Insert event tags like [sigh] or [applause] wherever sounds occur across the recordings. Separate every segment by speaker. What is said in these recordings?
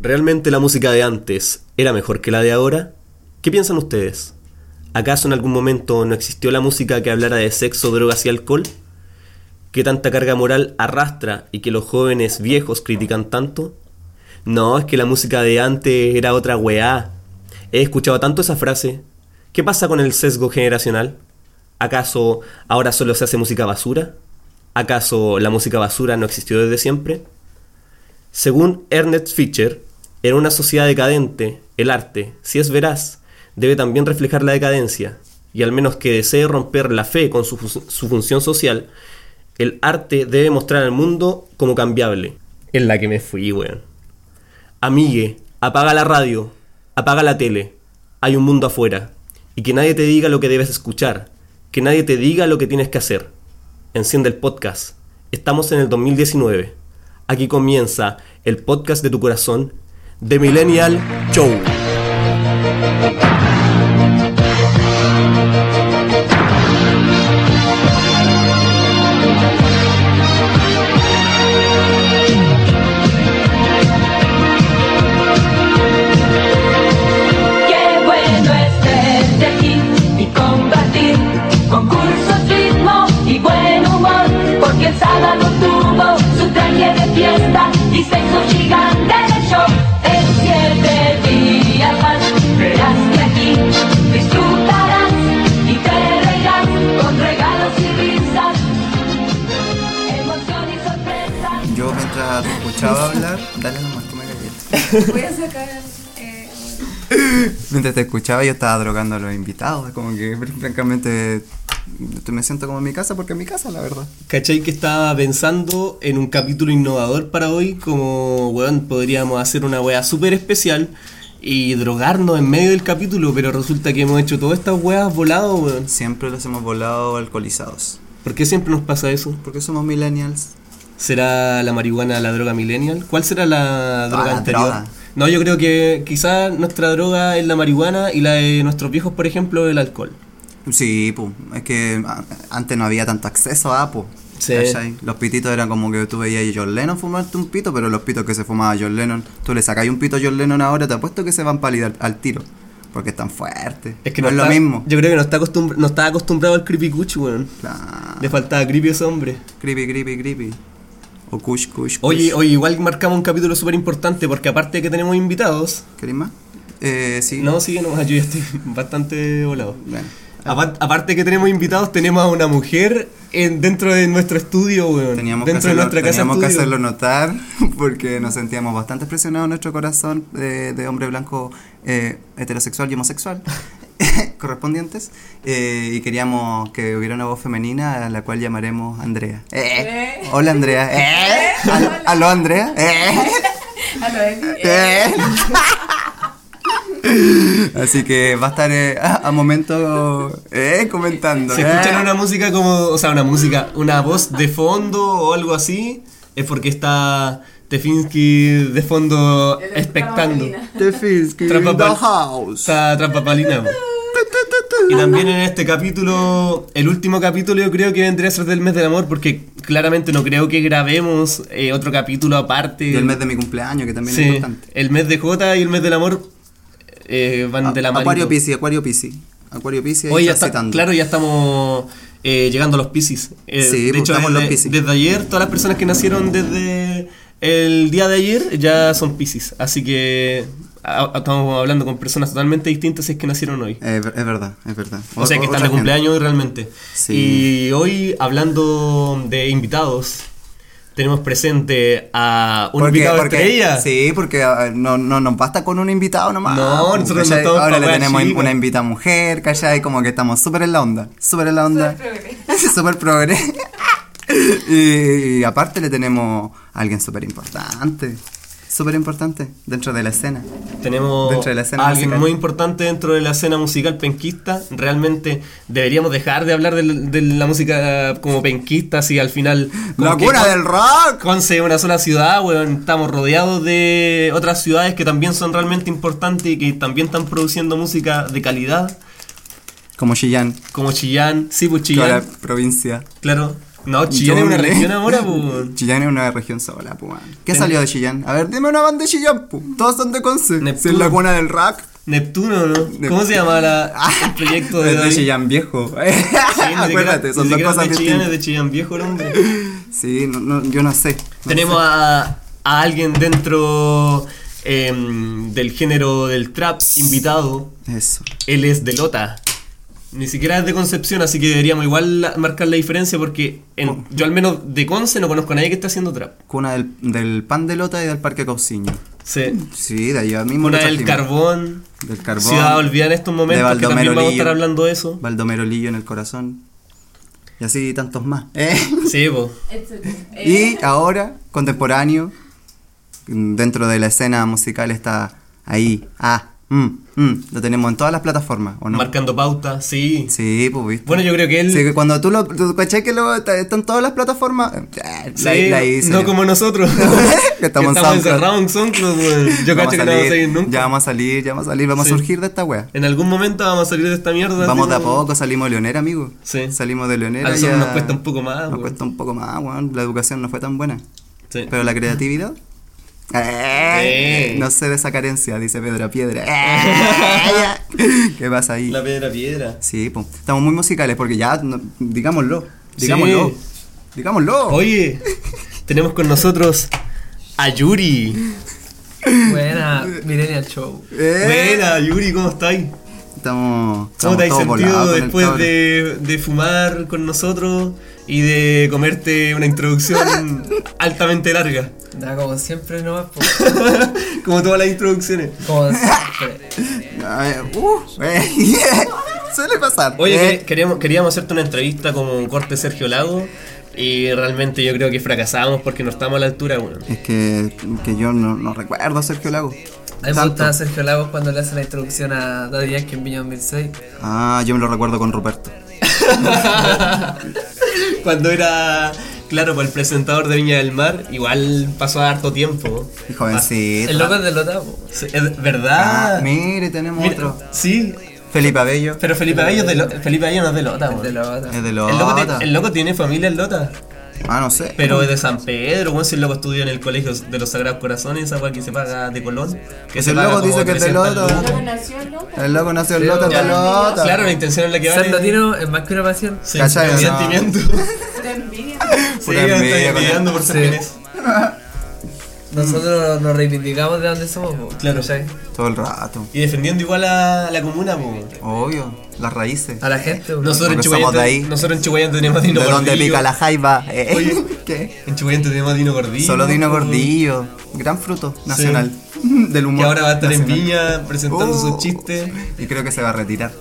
Speaker 1: ¿Realmente la música de antes era mejor que la de ahora? ¿Qué piensan ustedes? ¿Acaso en algún momento no existió la música que hablara de sexo, drogas y alcohol? ¿Qué tanta carga moral arrastra y que los jóvenes viejos critican tanto? No, es que la música de antes era otra weá. He escuchado tanto esa frase. ¿Qué pasa con el sesgo generacional? ¿Acaso ahora solo se hace música basura? ¿Acaso la música basura no existió desde siempre? Según Ernest Fischer, en una sociedad decadente, el arte, si es veraz, debe también reflejar la decadencia, y al menos que desee romper la fe con su, función social, el arte debe mostrar al mundo como cambiable. En la que me fui, weón. Amigue, apaga la radio, apaga la tele, hay un mundo afuera, y que nadie te diga lo que debes escuchar, que nadie te diga lo que tienes que hacer. Enciende el podcast. Estamos en el 2019. Aquí comienza el podcast de tu corazón, The Millennial Show.
Speaker 2: Mientras te escuchaba hablar, dale nomás, come galletas. [laughs]
Speaker 3: Voy a sacar. Eh,
Speaker 2: Mientras te escuchaba yo estaba drogando a los invitados, como que francamente me siento como en mi casa porque es mi casa, la verdad.
Speaker 1: ¿Cachai que estaba pensando en un capítulo innovador para hoy? Como, weón, podríamos hacer una weá súper especial y drogarnos en medio del capítulo, pero resulta que hemos hecho todas estas weas volado, weón.
Speaker 2: Siempre los hemos volado alcoholizados.
Speaker 1: ¿Por qué siempre nos pasa eso?
Speaker 2: Porque somos millennials.
Speaker 1: ¿Será la marihuana la droga millennial? ¿Cuál será la droga
Speaker 2: la
Speaker 1: anterior?
Speaker 2: droga.
Speaker 1: No, yo creo que quizá nuestra droga es la marihuana y la de nuestros viejos, por ejemplo, el alcohol.
Speaker 2: Sí, pues, es que antes no había tanto acceso a, pues.
Speaker 1: Sí.
Speaker 2: Los pititos eran como que tú veías a John Lennon fumarte un pito, pero los pitos que se fumaba John Lennon, tú le sacáis un pito a John Lennon ahora, te apuesto que se van pálidos al, al tiro. Porque es tan fuerte.
Speaker 1: Es que
Speaker 2: no,
Speaker 1: no,
Speaker 2: es lo mismo.
Speaker 1: Yo creo que no está, acostumbr- no está acostumbrado al creepy kuch, weón.
Speaker 2: Claro.
Speaker 1: Le faltaba creepy ese hombre.
Speaker 2: Creepy, creepy, creepy. O kush, kush, kush.
Speaker 1: Oye, oye, igual marcamos un capítulo súper importante porque aparte de que tenemos invitados,
Speaker 2: ¿Queréis más? Eh, sí.
Speaker 1: no, sí, no, yo ya estoy [laughs] bastante volado.
Speaker 2: Bueno.
Speaker 1: Apar- aparte de que tenemos invitados, tenemos a una mujer en, dentro de nuestro estudio, weón.
Speaker 2: Teníamos, que
Speaker 1: dentro
Speaker 2: hacerlo,
Speaker 1: de nuestra casa
Speaker 2: teníamos que
Speaker 1: estudio.
Speaker 2: hacerlo notar [laughs] porque nos sentíamos bastante presionados en nuestro corazón de, de hombre blanco eh, heterosexual y homosexual [laughs] correspondientes eh, y queríamos que hubiera una voz femenina a la cual llamaremos Andrea. Eh,
Speaker 3: Eh.
Speaker 2: Hola Andrea. Eh. Al- Aló Andrea. Eh. [laughs] Eh. [laughs] Así que va a estar eh, a, a momento eh, comentando.
Speaker 1: Si
Speaker 2: eh.
Speaker 1: escuchan una música como, o sea, una música, una voz de fondo o algo así, es porque está Tefinsky de fondo
Speaker 3: El
Speaker 1: expectando.
Speaker 2: Tefinsky in
Speaker 1: Trampa
Speaker 2: the house.
Speaker 1: Está tras papalina, po. Y también en este capítulo, el último capítulo yo creo que vendría a ser del mes del amor porque claramente no creo que grabemos eh, otro capítulo aparte.
Speaker 2: Y el mes de mi cumpleaños, que también
Speaker 1: Sí,
Speaker 2: es importante.
Speaker 1: el mes de J y el mes del amor eh, van de la mano.
Speaker 2: Acuario Piscis, Acuario Piscis. Acuario Piscis, ahí
Speaker 1: Hoy ya
Speaker 2: está
Speaker 1: claro, ya estamos eh, llegando a los Piscis. Eh,
Speaker 2: Sí,
Speaker 1: de
Speaker 2: pues,
Speaker 1: hecho,
Speaker 2: estamos en los
Speaker 1: desde,
Speaker 2: Piscis.
Speaker 1: desde ayer, todas las personas que nacieron desde el día de ayer ya son Piscis. Así que a- a- estamos hablando con personas totalmente distintas si es que nacieron hoy.
Speaker 2: Eh, es verdad, es verdad.
Speaker 1: O sea que están de cumpleaños hoy realmente.
Speaker 2: Sí.
Speaker 1: Y hoy, hablando de invitados, tenemos presente a un
Speaker 2: Porque-
Speaker 1: invitado
Speaker 2: porque-
Speaker 1: estrella.
Speaker 2: Sí, porque no, no nos basta con un invitado nomás.
Speaker 1: No, nosotros no
Speaker 2: Ahora le tenemos
Speaker 1: chicas.
Speaker 2: una invitada mujer, ¿cachai? Como que estamos súper en la onda. Súper en la onda. Súper progre. [laughs] [laughs] y, y aparte le tenemos a alguien súper importante. Súper importante dentro de la escena.
Speaker 1: Tenemos
Speaker 2: Dentro de la escena
Speaker 1: a alguien
Speaker 2: musical.
Speaker 1: muy importante dentro de la escena musical penquista. Realmente deberíamos dejar de hablar de, de la música como penquista si al final...
Speaker 2: ¡La cuna del rock!
Speaker 1: Conce es una sola ciudad, weón. Estamos rodeados de otras ciudades que también son realmente importantes y que también están produciendo música de calidad.
Speaker 2: Como Chillán,
Speaker 1: Como Chillán, sí, pues
Speaker 2: toda la
Speaker 1: Chillán,
Speaker 2: provincia.
Speaker 1: claro. No, Chillán es una región ahora, pues. [laughs]
Speaker 2: Chillán es una región sola, pues. ¿Qué salió de Chillán? A ver, dime una banda de Chillán, pues. Todos son de Conce.
Speaker 1: Neptuno.
Speaker 2: es la cuna del rock.
Speaker 1: Neptuno, ¿no? ¿Cómo se llama la, [laughs] el proyecto de
Speaker 2: Es de? Chillán viejo.
Speaker 1: Sí, [laughs]
Speaker 2: Acuérdate, son dos cosas
Speaker 1: de Chillán, es de Chillán viejo el hombre.
Speaker 2: Sí, no, no, yo no sé. No
Speaker 1: Tenemos
Speaker 2: sé.
Speaker 1: a, a alguien dentro em, del género del trap invitado.
Speaker 2: Eso.
Speaker 1: Él es de Lota. Ni siquiera es de Concepción, así que deberíamos igual la- marcar la diferencia porque en- yo al menos de Conce no conozco a nadie que esté haciendo trap.
Speaker 2: Cuna del, del pan de lota y del parque Cauciño.
Speaker 1: Sí.
Speaker 2: Sí, de allá mismo.
Speaker 1: Una
Speaker 2: lo
Speaker 1: del carbón.
Speaker 2: Del carbón.
Speaker 1: Ciudad olvidada en estos momentos,
Speaker 2: de
Speaker 1: que también vamos a
Speaker 2: Lillo.
Speaker 1: estar hablando de eso.
Speaker 2: Baldomero Lillo en el corazón. Y así tantos más. ¿eh? [laughs]
Speaker 1: Sí, po.
Speaker 2: Y ahora, contemporáneo, dentro de la escena musical está ahí. Ah, mm, mm, lo tenemos en todas las plataformas, ¿o no?
Speaker 1: Marcando pauta, sí.
Speaker 2: Sí, pues viste.
Speaker 1: Bueno, yo creo que él.
Speaker 2: Sí, que cuando tú lo tú caché que lo, está, está en todas las plataformas, eh,
Speaker 1: Sí,
Speaker 2: la, la hice
Speaker 1: no como nosotros. [laughs]
Speaker 2: Que estamos
Speaker 1: encerrados en SoundCloud, weón. Yo
Speaker 2: Vamos
Speaker 1: cacho
Speaker 2: a
Speaker 1: que no vamos a
Speaker 2: salir,
Speaker 1: salir nunca.
Speaker 2: Ya vamos a salir, ya vamos a salir, vamos
Speaker 1: Sí.
Speaker 2: a surgir de esta wea.
Speaker 1: En algún momento vamos a salir de esta mierda.
Speaker 2: Vamos de a poco, salimos de Leonera, amigo.
Speaker 1: Sí.
Speaker 2: Salimos de Leonera.
Speaker 1: A nosotros
Speaker 2: ya-
Speaker 1: nos cuesta un poco más,
Speaker 2: Nos cuesta un poco más, weón. La educación no fue tan buena.
Speaker 1: Sí.
Speaker 2: Pero la creatividad. Eh,
Speaker 1: Sí.
Speaker 2: No sé de esa carencia, dice Pedro Piedra. [laughs] Eh, ¿Qué pasa ahí?
Speaker 1: La piedra piedra.
Speaker 2: Sí, pues. Estamos muy musicales porque ya, no- digámoslo. Digámoslo.
Speaker 1: Sí.
Speaker 2: Digámoslo.
Speaker 1: Oye, tenemos con nosotros a Yuri.
Speaker 4: Buena, Millennial Show.
Speaker 2: Eh,
Speaker 1: Buena, Yuri, ¿cómo estáis?
Speaker 2: Estamos,
Speaker 1: ¿Cómo te has
Speaker 2: estamos
Speaker 1: sentido después de, de fumar con nosotros y de comerte una introducción [laughs] altamente larga?
Speaker 4: Da como siempre nomás, [laughs]
Speaker 1: Como todas las introducciones.
Speaker 4: como siempre.
Speaker 2: Uh, eh, [laughs] Suele pasar.
Speaker 1: Oye,
Speaker 2: Eh,
Speaker 1: que- queríamos, queríamos hacerte una entrevista como un corte Sergio Lago y realmente yo creo que fracasamos porque no estamos a la altura, weón.
Speaker 2: Es que, que yo no, no recuerdo a Sergio Lago.
Speaker 4: A mí me gusta Sergio Lagos cuando le hace la introducción a Daddy Yankee en Viña 2006.
Speaker 2: Ah, yo me lo recuerdo con Ruperto. [laughs]
Speaker 1: Cuando era, claro, pues el presentador de Viña del Mar, igual pasó harto tiempo.
Speaker 2: Jovencito.
Speaker 4: El loco es de Lota, po.
Speaker 1: Sí, es verdad.
Speaker 2: Ah, mire, tenemos otro.
Speaker 1: Sí,
Speaker 2: Felipe Abello.
Speaker 1: pero Felipe Abello, es de Lo- Felipe Abello no es de Lota,
Speaker 4: Es de Lota.
Speaker 2: Es de
Speaker 1: El loco,
Speaker 2: Lota.
Speaker 1: el loco tiene familia en Lota,
Speaker 2: Ah, no sé.
Speaker 1: pero es de San Pedro, weón, si el loco estudió en el colegio de los Sagrados Corazones, esa weá que se paga de Colón. Que se
Speaker 2: el loco dice que es de
Speaker 1: 300
Speaker 2: Lota.
Speaker 1: lucas.
Speaker 3: Luego nació en Lota.
Speaker 2: El loco nació es de
Speaker 1: ya.
Speaker 2: Lota.
Speaker 1: Claro, la intención es la que vale.
Speaker 4: Ser latino es más que una pasión.
Speaker 1: Sí,
Speaker 2: ¿Cachai,
Speaker 1: un
Speaker 2: no? [laughs]
Speaker 1: sentimiento.
Speaker 3: Envidia.
Speaker 1: Sí,
Speaker 2: envidia,
Speaker 1: estoy
Speaker 2: con-
Speaker 1: envidiando por ser [laughs]
Speaker 4: Sí. Nosotros nos reivindicamos de donde somos, po.
Speaker 1: Claro.
Speaker 4: ¿cachai?
Speaker 2: Todo el rato.
Speaker 1: Y defendiendo igual a la comuna, pues.
Speaker 2: Obvio. Las raíces.
Speaker 4: A la gente, po.
Speaker 1: Nosotros en,
Speaker 2: Porque
Speaker 1: Chihuayante,
Speaker 2: de ahí.
Speaker 1: nosotros en Chihuayante tenemos a Dino
Speaker 2: De
Speaker 1: Gordillo.
Speaker 2: donde pica la jaiba. eh.
Speaker 1: Oye. [laughs]
Speaker 2: ¿Qué?
Speaker 1: En Chihuayante tenemos a Dino Gordillo.
Speaker 2: Solo Dino
Speaker 1: po.
Speaker 2: Gordillo. Gran fruto nacional. [laughs] Del humor.
Speaker 1: Que ahora va a estar en. Viña presentando
Speaker 2: Oh.
Speaker 1: sus chistes.
Speaker 2: Y creo que se va a retirar.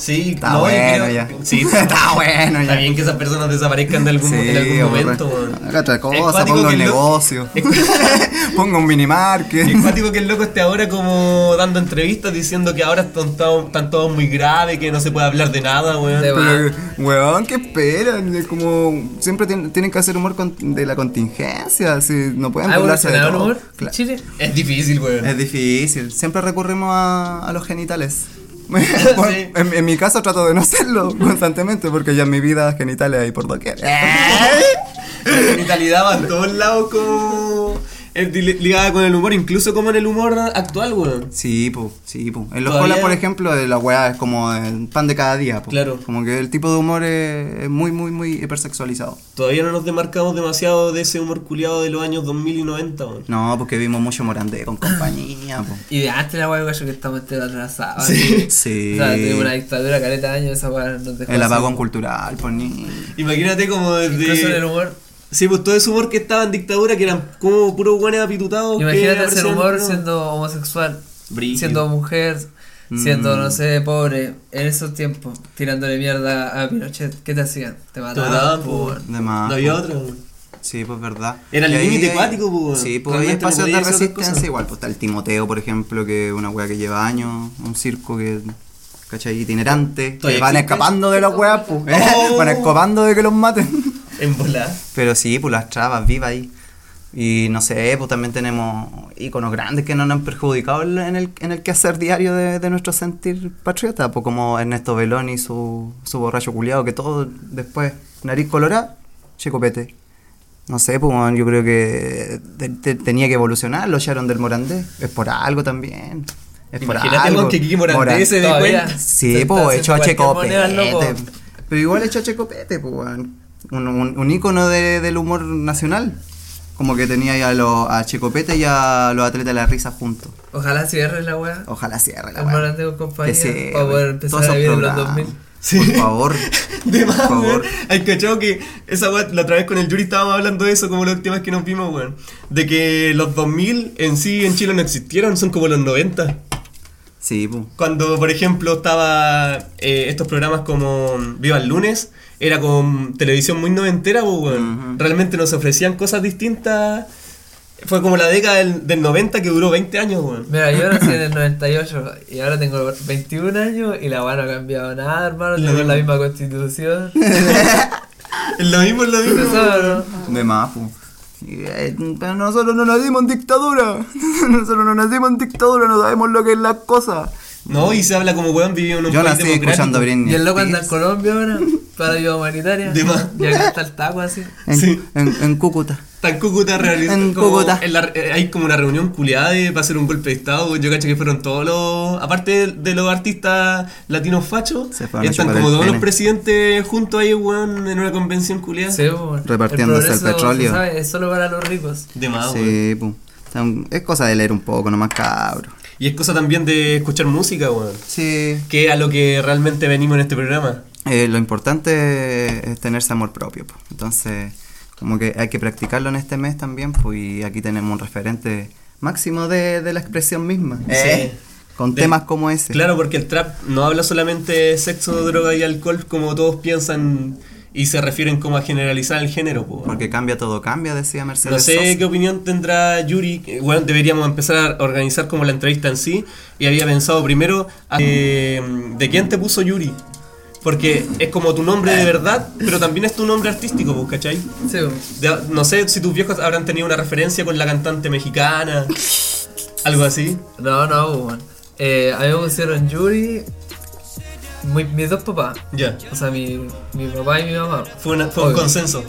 Speaker 1: Sí,
Speaker 2: Está
Speaker 1: no,
Speaker 2: bueno
Speaker 1: creo-
Speaker 2: ya.
Speaker 1: Sí, [laughs]
Speaker 2: Está bueno ya.
Speaker 1: Está bien que esas personas desaparezcan de algún, en algún momento. weón.
Speaker 2: Haga otra cosa, ponga un negocio. [laughs] [laughs] ponga un minimarket.
Speaker 1: Es cuático que el loco esté ahora como dando entrevistas diciendo que ahora están todos, están todos muy graves, que no se puede hablar de nada, weón.
Speaker 4: De-
Speaker 2: Pero, weón, ¿qué esperan? Es como siempre tien- tienen que hacer humor con- de la contingencia, si no pueden
Speaker 4: ¿Ha
Speaker 2: burlarse de todo.
Speaker 4: humor
Speaker 2: Claro.
Speaker 4: Chile?
Speaker 1: Es difícil, weón.
Speaker 2: Es difícil, siempre recurrimos a, a los genitales. [laughs] Bueno,
Speaker 1: Sí.
Speaker 2: en, en mi caso trato de no hacerlo [laughs] constantemente porque ya en mi vida genitales hay por doquier. [laughs]
Speaker 1: La genitalidad va en todos lados como... Es ligada con el humor, incluso como en el humor actual, weón.
Speaker 2: Sí, pues, sí, pues. En los colas, por ejemplo, de la weá es como el pan de cada día, po.
Speaker 1: Claro.
Speaker 2: Como que el tipo de humor es, es muy, muy, muy hipersexualizado.
Speaker 1: Todavía no nos demarcamos demasiado de ese humor culiado de los años 2000 y 90, weón.
Speaker 2: No, porque vimos mucho Morandé con compañía, pues.
Speaker 4: Y de antes la weá, cacho, que estamos entero atrasados.
Speaker 1: Sí.
Speaker 2: Sí.
Speaker 4: O sea, tuvimos una dictadura caleta de años, esa weá nos dejó
Speaker 2: El apagón cultural, pues ni.
Speaker 1: Imagínate como desde...
Speaker 4: Incluso en el humor.
Speaker 1: Sí, pues todo ese humor que estaba en dictadura, que eran como puros buenos apitutados.
Speaker 4: Imagínate hacer
Speaker 1: aparecían,
Speaker 4: humor
Speaker 1: ¿no?
Speaker 4: siendo homosexual,
Speaker 1: Brígido.
Speaker 4: siendo mujer, siendo,
Speaker 2: Mm.
Speaker 4: no sé, pobre, en esos tiempos, tirándole mierda a Pinochet. ¿Qué te hacían? Te
Speaker 1: Te
Speaker 4: mataban,
Speaker 1: mataban,
Speaker 4: po,
Speaker 1: po,
Speaker 4: weón.
Speaker 2: De más,
Speaker 1: No había weón.
Speaker 2: Sí, pues verdad.
Speaker 1: Era el límite
Speaker 2: hay-
Speaker 1: cuático, pues.
Speaker 2: Sí, pues
Speaker 1: no
Speaker 2: espacios de resistencia igual. Pues está el Timoteo, por ejemplo, que es una weá que lleva años, un circo que. ¿Cachai? Itinerante.
Speaker 1: ¿Todavía
Speaker 2: Que van escapando de las weas, pues. [laughs]
Speaker 1: Oh.
Speaker 2: Van escapando de que los maten. [laughs]
Speaker 1: En volar.
Speaker 2: Pero sí, pues las trabas vivas ahí. Y no sé, pues también tenemos íconos grandes que nos han perjudicado en el, en el quehacer diario de, de nuestro sentir patriota, pues como Ernesto Beloni, su, su borracho culiado, que todo después, nariz colorada, Checopete. No sé, pues yo creo que te- te- tenía que evolucionar, lo echaron del Morandé. Es por algo también. Es por
Speaker 1: Imagínate,
Speaker 2: algo.
Speaker 1: weón, que Kiki Morandé
Speaker 2: Moran-
Speaker 1: se dé cuenta.
Speaker 2: Sí, pues echó a Checopete.
Speaker 4: moneda.
Speaker 2: Pero igual echó a Checopete, pues. Un, un, un ícono de- del humor nacional. Como que tenía ya a, los- a Checopete y a los atletas de la risa juntos.
Speaker 4: Ojalá cierre la weá.
Speaker 2: Ojalá cierre la weá.
Speaker 4: Con compañía.
Speaker 2: Que.
Speaker 4: Para poder empezar a vivir en los
Speaker 2: programas.
Speaker 4: 2000.
Speaker 1: Sí.
Speaker 2: Por favor. [laughs]
Speaker 1: De más,
Speaker 2: Por favor.
Speaker 1: Hay cachado que esa weá, la otra vez con el Yuri estábamos hablando de eso, como la última vez que nos vimos, weón. De que los 2000 en sí en Chile no existieron, son como los 90.
Speaker 2: Sí, pues.
Speaker 1: Cuando, por ejemplo, estaba eh, estos programas como Viva el Lunes, era con televisión muy noventera, pues, weón.
Speaker 2: Ujú.
Speaker 1: Realmente nos ofrecían cosas distintas. Fue como la década del, del 90 que duró 20 años, weón.
Speaker 4: Mira, yo nací en el [coughs] 98 y ahora tengo 21 años y la weá no ha cambiado nada, hermano.
Speaker 1: Lo
Speaker 4: Tengo la
Speaker 1: mismo.
Speaker 4: misma constitución. [laughs]
Speaker 1: Es lo mismo, es lo mismo.
Speaker 4: Eso, ¿no?
Speaker 2: De más, pues. Eh, Pero nosotros no nacimos en dictadura. [laughs] Nosotros no nacimos en dictadura, no sabemos lo que es la cosa.
Speaker 1: No, y se habla como weón vivió en un
Speaker 2: Yo
Speaker 1: país
Speaker 2: nací
Speaker 1: democrático.
Speaker 2: escuchando a Britney.
Speaker 4: Y el loco anda en Colombia ahora para ayuda humanitaria.
Speaker 1: De más.
Speaker 4: Y acá está el taco así.
Speaker 2: En,
Speaker 1: Sí.
Speaker 2: en, en Cúcuta.
Speaker 1: Está en Cúcuta realizando.
Speaker 2: En
Speaker 1: como-
Speaker 2: Cúcuta.
Speaker 1: en la- eh, hay como una reunión culiada de- para hacer un golpe de estado. Yo cacho que fueron todos los. Aparte de, de los artistas latinos fachos,
Speaker 2: Se fueron a
Speaker 1: están
Speaker 2: chupar
Speaker 1: como
Speaker 2: el
Speaker 1: todos los
Speaker 2: pene.
Speaker 4: presidentes
Speaker 1: juntos ahí, weón, en una convención culiada.
Speaker 4: Sí, bueno.
Speaker 2: Repartiéndose el
Speaker 4: progreso,
Speaker 2: petróleo.
Speaker 4: se sabe, es solo para los ricos.
Speaker 1: De más, weón.
Speaker 2: Sí, pues. O sea, es cosa de leer un poco, nomás cabro.
Speaker 1: Y es cosa también de escuchar música, weón.
Speaker 2: Sí.
Speaker 1: Que es a lo que realmente venimos en este programa.
Speaker 2: Eh, lo importante es tenerse amor propio. po. Entonces, como que hay que practicarlo en este mes también, pues, y aquí tenemos un referente máximo de, de la expresión misma. Eh, Con
Speaker 1: De-
Speaker 2: temas como ese.
Speaker 1: Claro, porque el trap no habla solamente de sexo, droga y alcohol como todos piensan y se refieren como a generalizar el género, po.
Speaker 2: Porque cambia todo, cambia, decía Mercedes.
Speaker 1: No sé
Speaker 2: Sosa.
Speaker 1: qué opinión tendrá Yuri. Eh, Bueno, deberíamos empezar a organizar como la entrevista en sí. Y había pensado primero a- eh, de quién te puso Yuri. Porque es como tu nombre de verdad, pero también es tu nombre artístico, pues, ¿cachai?
Speaker 4: Sí.
Speaker 1: De- no sé si tus viejos habrán tenido una referencia con la cantante mexicana, algo así.
Speaker 4: No, no, bueno. Eh, a mí me pusieron Yuri. Mi- mis dos papás.
Speaker 1: Ya,
Speaker 4: O sea, mi, mi papá y mi mamá.
Speaker 1: fue, una- fue un consenso.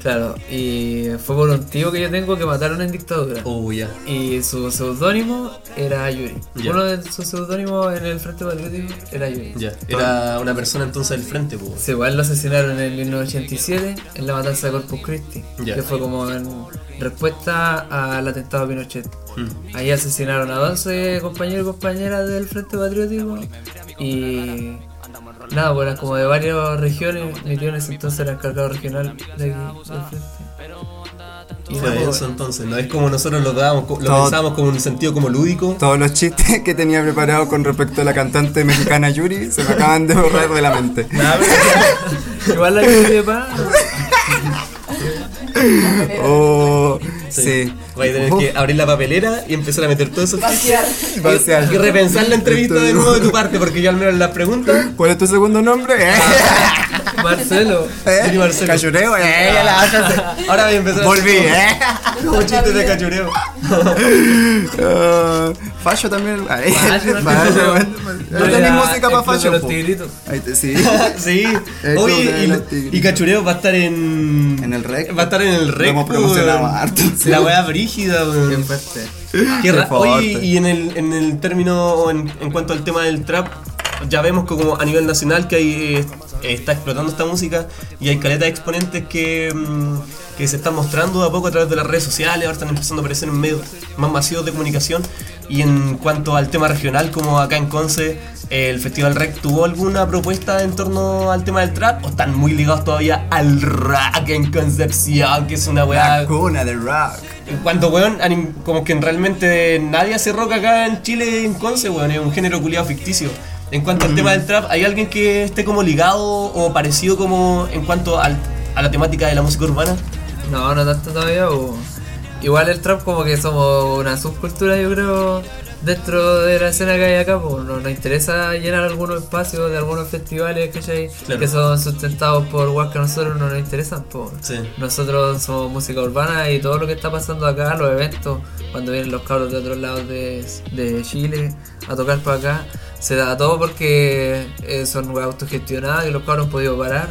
Speaker 4: Claro, y fue por un tío que yo tengo que mataron en dictadura.
Speaker 1: Oh, ya.
Speaker 4: Y su seudónimo era Yuri. Uno de sus seudónimos en el Frente Patriótico era Yuri.
Speaker 1: Ya, era una persona entonces del frente, pues.
Speaker 4: Sí, igual lo asesinaron en el 1987 en la matanza de Corpus Christi, que fue como en respuesta al atentado a Pinochet.
Speaker 1: Mm.
Speaker 4: Ahí asesinaron a 11 compañeros y compañeras del Frente Patriótico y nada, pues eran como de varias regiones, mi tío en ese entonces era encargado regional de aquí, del Frente. Y
Speaker 1: Fue
Speaker 4: nada, pues,
Speaker 1: eso entonces, no es como nosotros lo dábamos, lo
Speaker 2: Todo-
Speaker 1: pensábamos como en un sentido como lúdico.
Speaker 2: Todos los chistes que tenía preparados con respecto a la cantante mexicana Yuri se me acaban de borrar de la mente.
Speaker 4: Nada, pero- [laughs] igual la Yuri de paz.
Speaker 2: Oh, sí.
Speaker 1: Voy a tener que abrir la papelera y empezar a meter todo eso.
Speaker 2: Parcial.
Speaker 1: Y repensar la entrevista de nuevo de tu parte, porque yo al menos las preguntas.
Speaker 2: ¿Cuál es tu segundo nombre? [laughs] [laughs] ¿Eh?
Speaker 4: Marcelo.
Speaker 1: Yuri Marcelo.
Speaker 2: Cachureo, eh, ya la.
Speaker 1: Ahora voy a empezar
Speaker 2: Volví, eh. [laughs]
Speaker 1: como chistes de cachureo.
Speaker 2: Ah, [laughs] Fallo también. Ay,
Speaker 4: Fallo,
Speaker 2: Fallo.
Speaker 4: No
Speaker 2: tenés música para fallo.
Speaker 4: los tigritos.
Speaker 2: Ahí te- Sí.
Speaker 1: Sí.
Speaker 2: El
Speaker 1: Oye,
Speaker 2: de
Speaker 1: y, y Cachureo va a estar en.
Speaker 2: En el rec.
Speaker 1: Va a estar en el rec.
Speaker 2: promocionado harto.
Speaker 1: La weá brígida, weón.
Speaker 4: Fuerte.
Speaker 1: Qué Oye,
Speaker 2: fuerte.
Speaker 1: y en el, en el término, en, en cuanto al tema del trap, ya vemos como a nivel nacional que hay, eh, está explotando esta música y hay caleta de exponentes que, mm, que se están mostrando de a poco a través de las redes sociales, ahora están empezando a aparecer en medios más masivos de comunicación. Y en cuanto al tema regional, como acá en Conce, el Festival Rec tuvo alguna propuesta en torno al tema del trap o están muy ligados todavía al rock en Concepción, que es una weá
Speaker 2: La cuna de rock.
Speaker 1: en cuanto, weón, como que realmente nadie hace rock acá en Chile, en Conce, weón, es un género culiado ficticio. En cuanto al tema del trap, ¿hay alguien que esté como ligado o parecido como en cuanto al- a la temática de la música urbana?
Speaker 4: No, no tanto todavía. o- Igual el trap como que somos una subcultura, yo creo, dentro de la escena que hay acá. Pues no, nos interesa llenar algunos espacios de algunos festivales ¿cachai?
Speaker 1: Claro.
Speaker 4: que son sustentados por guas que a nosotros no nos interesan. Pues.
Speaker 1: Sí.
Speaker 4: Nosotros somos música urbana y todo lo que está pasando acá, los eventos, cuando vienen los cabros de otros lados de, de Chile a tocar para acá, se da todo porque eh, son autogestionadas y los cabros han podido parar.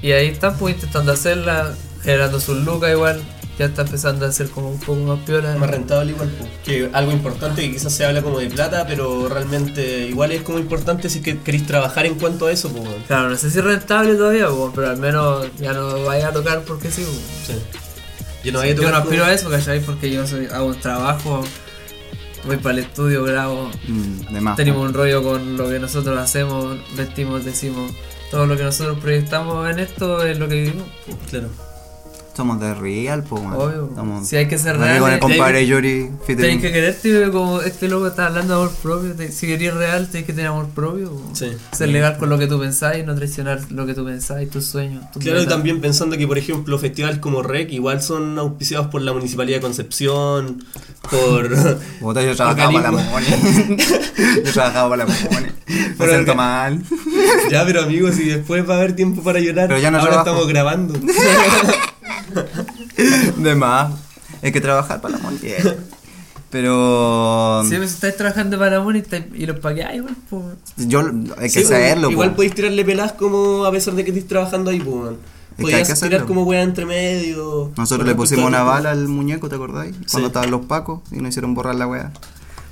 Speaker 4: Y ahí están pues intentando hacerla, generando sus lucas igual. Ya está empezando a ser como un poco más piola.
Speaker 1: más rentable igual, po. que algo importante que quizás se habla como de plata, pero realmente igual es como importante si que queréis trabajar en cuanto a eso, pues.
Speaker 4: Claro, no sé si es rentable todavía, pues, pero al menos ya no vaya a tocar porque sí. pues.
Speaker 1: Sí. Yo no vaya a
Speaker 4: Yo
Speaker 1: tocar
Speaker 4: no
Speaker 1: como-
Speaker 4: aspiro a eso, ¿cachai? Porque yo soy, hago un trabajo, voy para el estudio, grabo,
Speaker 2: Mm, de más.
Speaker 4: tenemos un rollo con lo que nosotros hacemos, vestimos, decimos. Todo lo que nosotros proyectamos en esto es lo que vivimos.
Speaker 1: Claro.
Speaker 2: Somos de real, po, man.
Speaker 4: Obvio.
Speaker 2: Somos-
Speaker 4: Si hay que ser
Speaker 2: Aquí
Speaker 4: reales,
Speaker 2: con el compadre
Speaker 4: hay
Speaker 2: Yuri
Speaker 4: Tenés
Speaker 2: featuring.
Speaker 4: que quererte como este loco está hablando de amor propio. te- Si querías real, tenés que tener amor propio.
Speaker 1: Sí.
Speaker 4: Ser legal con lo que tú pensáis, no traicionar lo que tú pensáis, tus sueños. tus
Speaker 1: Claro, y también pensando que, por ejemplo, festivales como REC igual son auspiciados por la Municipalidad de Concepción, por... [laughs]
Speaker 2: Puta, yo trabajaba para la. Moni. yo trabajaba para la Moni. Me [laughs]
Speaker 1: Pero
Speaker 2: siento
Speaker 1: que-
Speaker 2: mal. [laughs]
Speaker 1: ya, pero amigos, y después va a haber tiempo para llorar.
Speaker 2: Pero ya no
Speaker 1: Ahora
Speaker 2: trabajo.
Speaker 1: estamos grabando. [laughs]
Speaker 2: De más. Hay que trabajar para la Moni. [laughs] Pero.
Speaker 4: Si pues, estáis trabajando para Moni estáis- y los pagáis, igual, pues.
Speaker 2: Yo, hay que
Speaker 1: Sí,
Speaker 2: saberlo,
Speaker 1: Igual
Speaker 2: po.
Speaker 1: podéis tirarle pelas como a pesar de que estés trabajando ahí, pues. Podías tirar
Speaker 2: hacerlo.
Speaker 1: como weá entre medio.
Speaker 2: Nosotros le pusimos una bala al muñeco, ¿te acordáis? Cuando
Speaker 1: Sí.
Speaker 2: estaban los pacos y nos hicieron borrar la weá.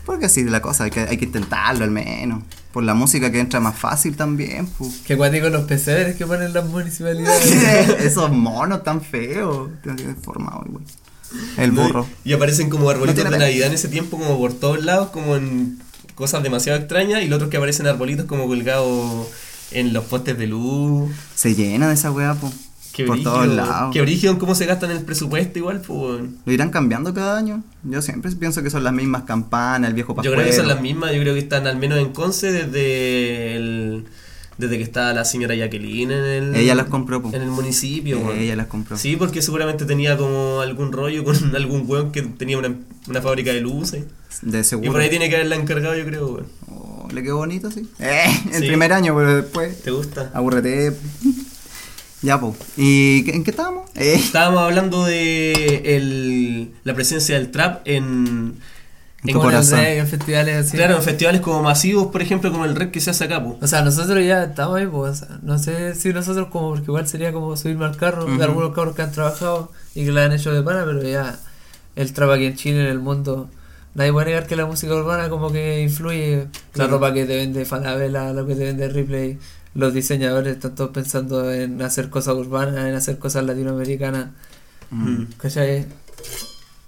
Speaker 2: Porque así es la cosa, hay que, hay que intentarlo al menos. Por la música que entra más fácil también, pues. [laughs]
Speaker 4: Que cuático los pesebres que ponen las municipalidades. [laughs]
Speaker 2: Esos monos tan feos. Tienen deformado igual. El
Speaker 1: ¿no?
Speaker 2: burro.
Speaker 1: Y aparecen como arbolitos de. Navidad en ese tiempo, como por todos lados, como en cosas demasiado extrañas. Y los otros que aparecen arbolitos como colgados en los postes de luz.
Speaker 2: Se llena de esa weá, pues.
Speaker 1: Que
Speaker 2: Por
Speaker 1: brígido,
Speaker 2: todos lados.
Speaker 1: Que brígido en cómo se gastan el presupuesto igual, pues.
Speaker 2: Lo irán cambiando cada año. Yo siempre pienso que son las mismas campanas, el viejo
Speaker 1: Yo
Speaker 2: pascuero.
Speaker 1: creo que son las mismas, yo creo que están al menos en Conce desde el, desde que estaba la señora Jacqueline en el
Speaker 2: Ella las compró,
Speaker 1: en el municipio.
Speaker 2: Eh, ella las compró.
Speaker 1: Sí, porque seguramente tenía como algún rollo con [laughs] algún weón que tenía una, una fábrica de luces.
Speaker 2: De
Speaker 1: Y
Speaker 2: seguro.
Speaker 1: por ahí tiene que haberla encargado, yo creo, weón.
Speaker 2: Oh, le quedó bonito, sí. Eh, [laughs] el
Speaker 1: Sí.
Speaker 2: primer año, pero después.
Speaker 1: ¿Te gusta?
Speaker 2: Aburrete. Ya, pues. ¿Y en qué estábamos? Eh,
Speaker 1: Estábamos hablando de el, la presencia del trap en,
Speaker 2: En
Speaker 4: Como en festivales así.
Speaker 1: claro, en festivales como masivos, por ejemplo, como el Red que se hace acá, po.
Speaker 4: O sea, nosotros ya estamos ahí, pues. o sea, no sé si nosotros, como, porque igual sería como subirme al carro de algunos carros que han trabajado y que la han hecho de pana, pero ya el trap aquí en Chile, en el mundo, nadie puede negar que la música urbana como que influye. La ropa que te vende Falabella, lo que te vende Ripley, los diseñadores están todos pensando en hacer cosas urbanas, en hacer cosas latinoamericanas.
Speaker 1: Mm.
Speaker 4: ¿Cachai?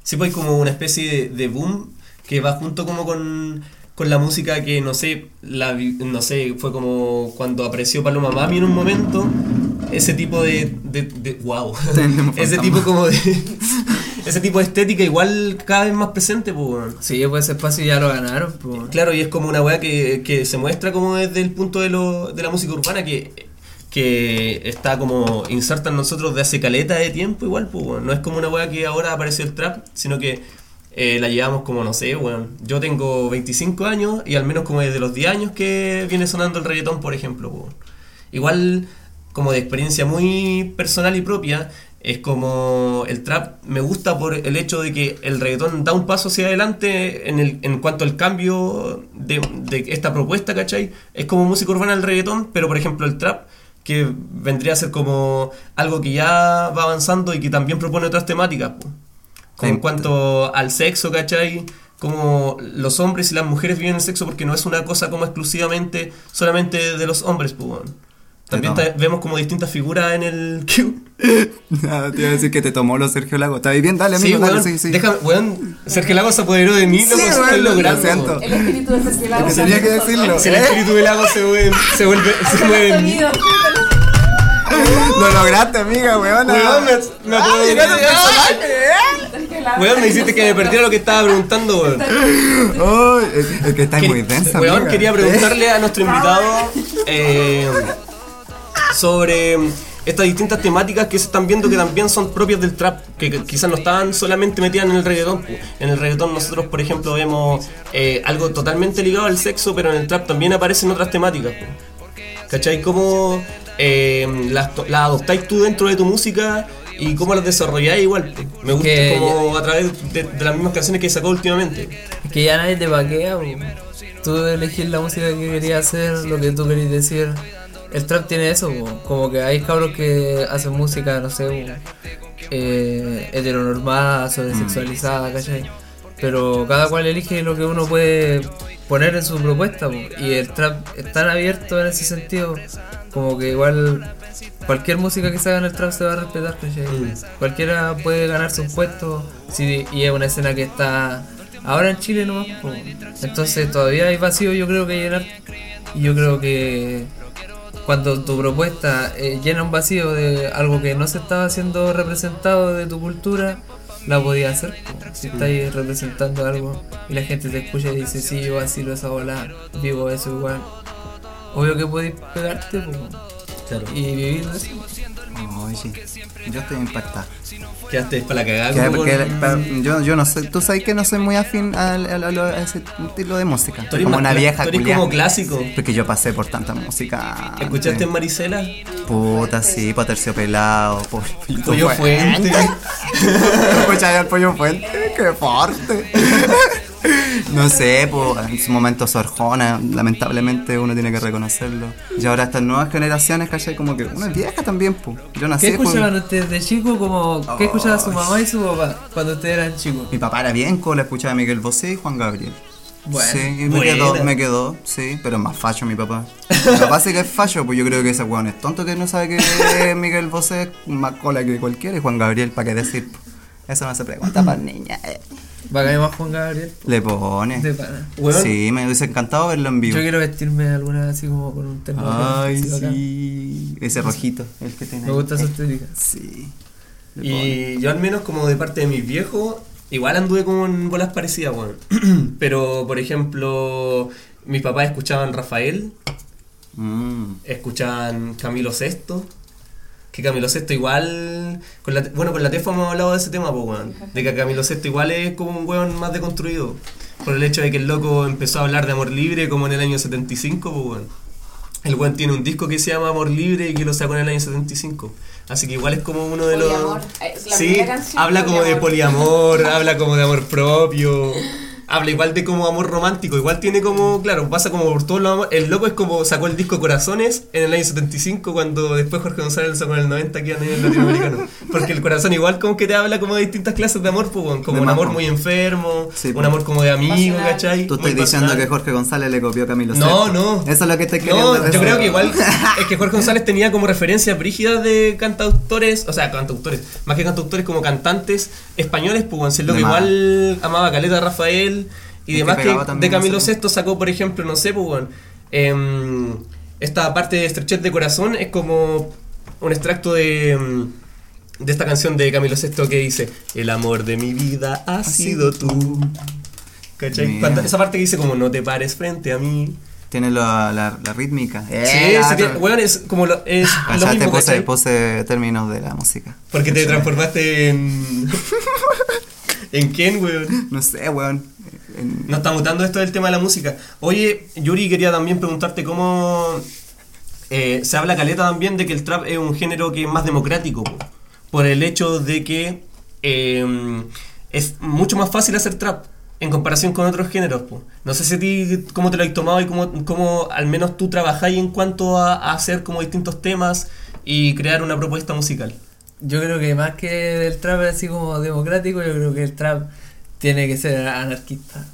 Speaker 1: Sí, pues hay como una especie de, de boom que va junto como con, con la música que, no sé, la, no sé, fue como cuando apareció Paloma Mami en un momento, ese tipo de, de, de- wow, [laughs] ese tipo como de, [laughs] ese tipo de estética igual cada vez más presente, pues. weón.
Speaker 4: Sí, pues ese espacio ya lo ganaron, pues.
Speaker 1: Claro, y es como una weá que, que se muestra como desde el punto de, lo, de la música urbana que, que está como inserta en nosotros de hace caleta de tiempo igual, pues no es como una weá que ahora apareció el trap, sino que eh, la llevamos como, no sé, weón. Yo tengo 25 años y al menos como desde los 10 años que viene sonando el reggaetón, por ejemplo, weón. Igual como de experiencia muy personal y propia, es como el trap me gusta por el hecho de que el reggaetón da un paso hacia adelante en, el, en cuanto al cambio de, de esta propuesta, ¿cachai? Es como música urbana el reggaetón, pero por ejemplo el trap, que vendría a ser como algo que ya va avanzando y que también propone otras temáticas. Como en cuanto al sexo, ¿cachai? Como los hombres y las mujeres viven el sexo porque no es una cosa como exclusivamente solamente de los hombres, pues. También
Speaker 2: Te
Speaker 1: vemos como distintas figuras en el... [laughs]
Speaker 2: Nada, [laughs] te iba a decir que te tomó lo Sergio Lago. ¿Está bien? Dale,
Speaker 1: sí,
Speaker 2: amigo, dale,
Speaker 1: weón,
Speaker 2: sí, sí.
Speaker 1: déjame, weón, Sergio Lago se apoderó de mí,
Speaker 2: Sí,
Speaker 1: loco,
Speaker 2: weón,
Speaker 1: estoy
Speaker 2: lo
Speaker 1: logrando.
Speaker 3: El espíritu de Sergio Lago.
Speaker 2: Tenía que decirlo.
Speaker 1: Si el espíritu del lago se vuelve, se vuelve, [laughs] se mueve en mí.
Speaker 2: Lo lograste, amiga, weón.
Speaker 1: Weón, me, me apoderé de-
Speaker 3: Sergio Lago.
Speaker 1: Weón, me hiciste que me perdiera lo que estaba preguntando, weón.
Speaker 2: Ay, es, es que está muy densa,
Speaker 1: Weón,
Speaker 2: amiga.
Speaker 1: quería preguntarle a nuestro invitado eh, sobre estas distintas temáticas que se están viendo que también son propias del trap, que, quizás no estaban solamente metidas en el reggaetón. En el reggaetón nosotros, por ejemplo, vemos eh, algo totalmente ligado al sexo, pero en el trap también aparecen otras temáticas. ¿Cachai? ¿Cómo eh, las, adoptáis tú dentro de tu música y cómo las desarrolláis igual? Me gusta
Speaker 4: Que
Speaker 1: como a través de, de las mismas canciones que sacó últimamente.
Speaker 4: Que ya nadie te vaquea, po. Tú elegís la música que querías hacer, lo que tú querías decir. El trap tiene eso, como que hay cabros que hacen música, no sé, eh, heteronormada, sobresexualizada, ¿cachai? Pero cada cual elige lo que uno puede poner en su propuesta, y el trap es tan abierto en ese sentido, como que igual cualquier música que se haga en el trap se va a respetar, ¿cachai? Cualquiera puede ganarse un puesto, si, y es una escena que está ahora en Chile nomás, po. entonces todavía hay vacío yo creo que llenar, y yo creo que cuando tu propuesta eh, llena un vacío de algo que no se estaba siendo representado de tu cultura, la podías hacer. Si estáis representando algo y la gente te escucha y dice, sí, yo así lo esa bola, vivo eso igual. Obvio que podéis pegarte
Speaker 1: Claro.
Speaker 4: y vivir de eso.
Speaker 2: Oye, yo estoy impactado.
Speaker 1: Quedaste para la cagada.
Speaker 2: Porque yo, yo no sé, tú sabes que no soy muy afín a, ese estilo de música. Como una vieja culiá.
Speaker 1: como clásico.
Speaker 2: Porque yo pasé por tanta música.
Speaker 1: ¿Escuchaste en Marisela?
Speaker 2: Puta, sí, pa' terciopelado, por [laughs]
Speaker 1: Pollo Fuente. [laughs]
Speaker 2: ¿Escuchaste el pollo fuente? ¡Qué fuerte! [laughs] [laughs] No sé, pues en su momento su Arjona, lamentablemente uno tiene que reconocerlo. Y ahora estas nuevas generaciones, ¿cachai? Como que uno es vieja también, pues. Yo nací
Speaker 4: ¿Qué
Speaker 2: pues,
Speaker 4: escuchaban ustedes de chico? Como, ¿Qué escuchaba su mamá y su papá cuando ustedes eran chicos?
Speaker 2: Mi papá era bien cool, escuchaba a Miguel Bosé y Juan Gabriel.
Speaker 4: Bueno,
Speaker 2: sí, y me
Speaker 1: buena.
Speaker 2: quedó, me quedó, sí, pero es más facho mi papá. Mi papá sí que es facho, pues yo creo que ese weón es tonto que no sabe que [laughs] Miguel Bosé es más cola que cualquiera y Juan Gabriel, ¿para qué decir? Eso no se pregunta para niña.
Speaker 4: Va a caer más Juan Gabriel.
Speaker 2: Le pone.
Speaker 4: De pana.
Speaker 2: Sí, me hubiese encantado verlo en vivo.
Speaker 4: Yo quiero vestirme alguna vez así como con un terno.
Speaker 2: Ay,
Speaker 4: bacán.
Speaker 2: sí. Ese rojito, el que tiene.
Speaker 4: Me gusta su estética.
Speaker 2: Sí. Le pone.
Speaker 1: Y yo al menos como de parte de mis viejos, igual anduve con bolas parecidas, weón. [clears throat] Pero, por ejemplo, mis papás escuchaban Rafael,
Speaker 2: Mm.
Speaker 1: escuchaban Camilo Sesto. Que Camilo Sesto igual... Con la, bueno, con la TEFA hemos hablado de ese tema, pues, weón. De que Camilo Sesto igual es como un weón más deconstruido. Por el hecho de que el loco empezó a hablar de amor libre como en el año 75, pues, weón. El weón tiene un disco que se llama Amor Libre y que lo sacó en el año 75. Así que igual es como uno de los...
Speaker 3: Poliamor. Es la
Speaker 1: sí, habla como de
Speaker 3: poliamor, [laughs]
Speaker 1: habla como de amor propio. Habla igual de como amor romántico, igual tiene como, claro, pasa como por todos los amor- El loco es como sacó el disco Corazones en el año 75 cuando después Jorge González lo sacó en el 90 aquí a nivel latinoamericano. Porque el corazón igual como que te habla como de distintas clases de amor, pues, como
Speaker 2: De
Speaker 1: un amor muy enfermo,
Speaker 2: Sí,
Speaker 1: un amor como de amigo,
Speaker 3: Pasional.
Speaker 1: ¿cachai?
Speaker 2: Tú estás diciendo que Jorge González le copió a Camilo
Speaker 1: No,
Speaker 2: Sesto.
Speaker 1: no.
Speaker 2: Eso es lo que estoy queriendo
Speaker 1: No, yo creo que igual [laughs] es que Jorge González tenía como referencias brígidas de cantautores, o sea, cantautores, más que cantautores como cantantes españoles, pues bueno, si igual amaba a Caleta Rafael y
Speaker 2: que
Speaker 1: demás que, de Camilo VI sacó, por ejemplo, no sé, pues bueno, em, esta parte de Estrechez de Corazón es como un extracto de, em, de esta canción de Camilo VI que dice El amor de mi vida ha sido tú. ¿Cachai? Cuando- esa parte que dice como no te pares frente a mí.
Speaker 2: Tiene la, la, la rítmica.
Speaker 1: Sí,
Speaker 2: Eh,
Speaker 1: sí
Speaker 2: la-
Speaker 1: tiene- weón, es como lo, es lo
Speaker 2: Cachaste,
Speaker 1: mismo, ¿cachai?
Speaker 2: puse términos de la música.
Speaker 1: Porque te transformaste en. [laughs] ¿En quién, weón?
Speaker 2: No sé, weón. En-
Speaker 1: Nos está mutando esto del tema de la música. Oye, Yuri, quería también preguntarte cómo. eh, se habla caleta también de que el trap es un género que es más democrático. po, por el hecho de que eh, es mucho más fácil hacer trap en comparación con otros géneros. po. No sé si a ti cómo te lo has tomado y cómo, cómo al menos tú trabajáis en cuanto a, a hacer como distintos temas y crear una propuesta musical.
Speaker 4: Yo creo que más que el trap es así como democrático, yo creo que el trap tiene que ser anarquista.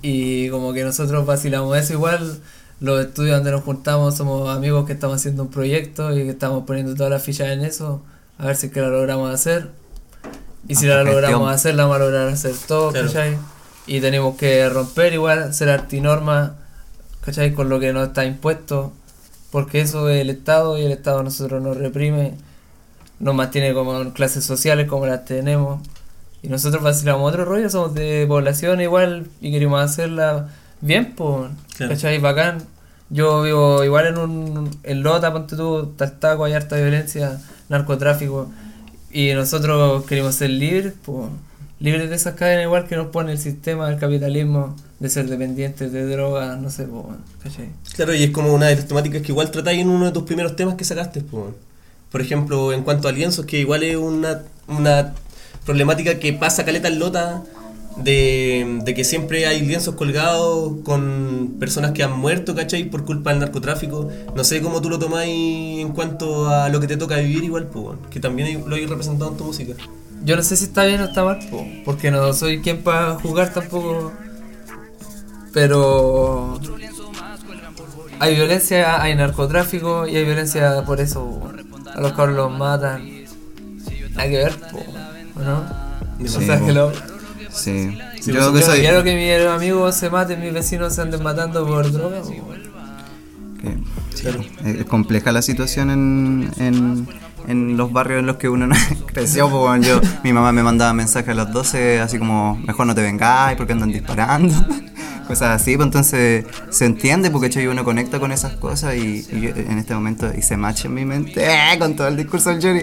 Speaker 4: Y como que nosotros vacilamos eso igual, los estudios donde nos juntamos somos amigos que estamos haciendo un proyecto y que estamos poniendo todas las fichas en eso, a ver si es que la logramos hacer. Y si la logramos hacer, la vamos a lograr hacer todo,
Speaker 1: Claro.
Speaker 4: ¿cachai? Y tenemos que romper igual, ser artinorma, ¿cachai? Con lo que nos está impuesto, porque eso es el Estado y el Estado a nosotros nos reprime, nos mantiene como en clases sociales como las tenemos. Y nosotros vacilamos otro rollo, somos de población igual y queremos hacerla bien, pues,
Speaker 1: Claro.
Speaker 4: ¿cachai? Bacán. Yo vivo igual en un en Lota, ponte tú, Tartaco, hay harta violencia, narcotráfico. Y nosotros queremos ser libres, pues, libres de esas cadenas igual que nos pone el sistema del capitalismo, de ser dependientes de drogas, no sé, pues, ¿cachai?
Speaker 1: Claro, y es como una de las temáticas que igual tratáis en uno de tus primeros temas que sacaste. po. Por ejemplo, en cuanto a lienzos, que igual es una, una problemática que pasa caleta en lota de, de que siempre hay lienzos colgados con personas que han muerto, ¿cachai? Por culpa del narcotráfico. No sé cómo tú lo tomáis en cuanto a lo que te toca vivir igual, pues, que también lo hay representado en tu música.
Speaker 4: Yo no sé si está bien o está mal, po, porque no soy quien para jugar tampoco. Pero hay violencia, hay narcotráfico y hay violencia por eso. po. A los cabros los matan. Hay que ver, po, ¿o ¿no?
Speaker 1: Sí,
Speaker 4: o sea,
Speaker 2: po.
Speaker 4: que lo,
Speaker 2: Sí.
Speaker 1: Sí,
Speaker 2: yo que soy.
Speaker 4: quiero que mis amigos se maten, mis vecinos se anden matando por droga.
Speaker 2: sí, es, es compleja la situación en, en, en los barrios en los que uno no [laughs] creció. bueno, yo, mi mamá me mandaba mensajes a las 12, así como, mejor no te vengáis porque andan disparando. Cosas así, pues entonces se entiende porque ¿cachai? uno conecta con esas cosas y, y yo en este momento hice match en mi mente ¡eh! con todo el discurso del Johnny.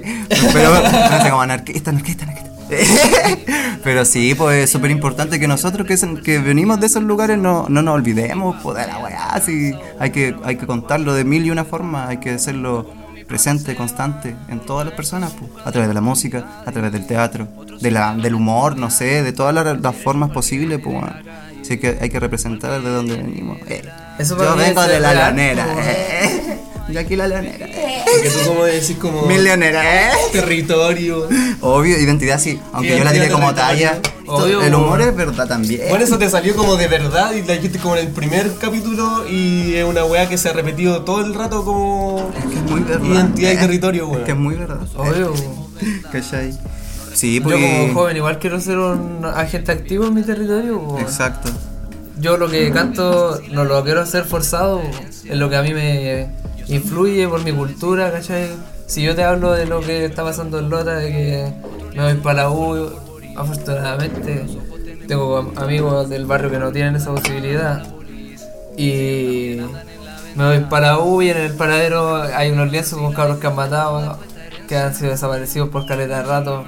Speaker 2: Pero no sé, como anarquista, anarquista, anarquista. [laughs] Pero sí, pues es súper importante que nosotros que, venimos de esos lugares no, no nos olvidemos pues, de la weá. Sí, hay, que, hay que contarlo de mil y una formas, hay que hacerlo presente, constante en todas las personas, pues, a través de la música, a través del teatro, de la, del humor, no sé, de todas las, las formas posibles. Pues, bueno. Así que hay que representar de dónde venimos. Eh,
Speaker 4: Eso
Speaker 2: Yo vengo de la leonera. eh. De aquí la leonera. eh.
Speaker 1: Porque tú como decís como
Speaker 2: Mil leoneras. eh.
Speaker 1: territorio.
Speaker 2: Obvio, identidad sí. Aunque yo la tiré como talla.
Speaker 4: Obvio,
Speaker 2: el humor
Speaker 4: bueno.
Speaker 2: es verdad también.
Speaker 1: Bueno, eso te salió como de verdad y la dijiste como en el primer capítulo y es una weá que se ha repetido todo el rato como
Speaker 2: Es que es muy verdad.
Speaker 1: identidad y
Speaker 2: eh.
Speaker 1: territorio, weón.
Speaker 2: Es que es muy verdad.
Speaker 4: Obvio.
Speaker 2: Eh, [laughs] ¿Cachai? Sí,
Speaker 4: Yo como joven igual quiero ser un agente activo en mi territorio.
Speaker 2: Exacto.
Speaker 4: yo lo que canto no lo quiero hacer forzado, es lo que a mí me influye por mi cultura, ¿cachai? Si yo te hablo de lo que está pasando en Lota, de que me voy para la U, afortunadamente tengo am- amigos del barrio que no tienen esa posibilidad. Y me voy para la U y en el paradero hay unos lienzos con cabros que han matado, que han sido desaparecidos por caleta de rato.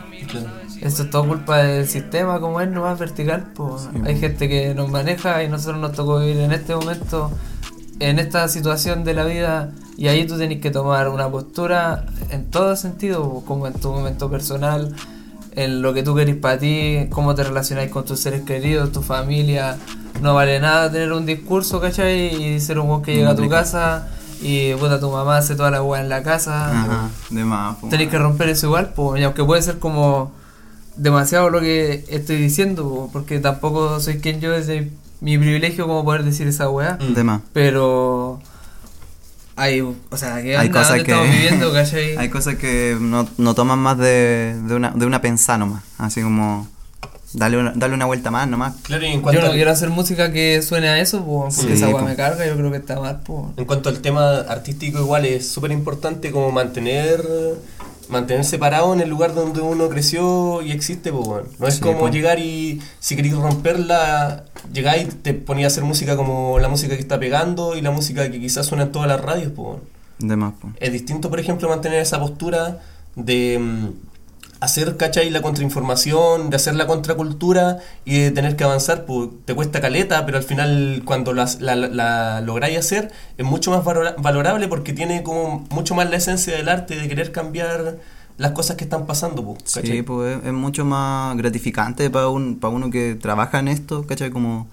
Speaker 4: Esto es todo culpa del sistema, como es nomás vertical. Pues. Hay gente que nos maneja y nosotros nos tocó vivir en este momento, en esta situación de la vida, y ahí tú tenés que tomar una postura en todo sentido, como en tu momento personal, en lo que tú querés para ti, cómo te relacionáis con tus seres queridos, tu familia. No vale nada tener un discurso, ¿cachai? Y ser un weón que llega a tu casa y puta tu mamá hace toda la weá en la casa.
Speaker 2: Ajá. De más. po.
Speaker 4: Tenéis que romper eso igual, pues, y aunque puede ser como demasiado lo que estoy diciendo, po, porque tampoco soy quien yo desde mi privilegio como poder decir esa weá,
Speaker 2: De más.
Speaker 4: pero hay, o sea, que
Speaker 2: Hay cosas
Speaker 4: ¿dónde
Speaker 2: que.
Speaker 4: estamos viviendo, ¿cachai? [laughs]
Speaker 2: hay cosas que no, no toman más de, de, una, de una pensada nomás. Así como. Dale una, dale una vuelta más nomás.
Speaker 1: Claro, y en
Speaker 4: Yo
Speaker 1: cuanto,
Speaker 4: no
Speaker 1: al,
Speaker 4: quiero hacer música que suene a eso, po, porque
Speaker 2: Sí,
Speaker 4: esa weá
Speaker 2: po.
Speaker 4: me carga, yo creo que está mal, pues.
Speaker 1: en cuanto al tema artístico igual es súper importante como mantener mantenerse parado en el lugar donde uno creció y existe, pues bueno. No es
Speaker 2: Sí,
Speaker 1: como
Speaker 2: po.
Speaker 1: llegar y si queréis romperla, llegáis y te ponías a hacer música como la música que está pegando y la música que quizás suena en todas las radios, pues bueno.
Speaker 2: De más. po.
Speaker 1: Es distinto, por ejemplo, mantener esa postura de mm, hacer, ¿cachai? La contrainformación, de hacer la contracultura y de tener que avanzar. Pues, te cuesta caleta, pero al final cuando las- la, la, la lográis hacer es mucho más valora- valorable porque tiene como mucho más la esencia del arte de querer cambiar las cosas que están pasando. Pues,
Speaker 2: Sí,
Speaker 1: ¿cachai?
Speaker 2: pues es, es mucho más gratificante para un, para uno que trabaja en esto, ¿cachai? Como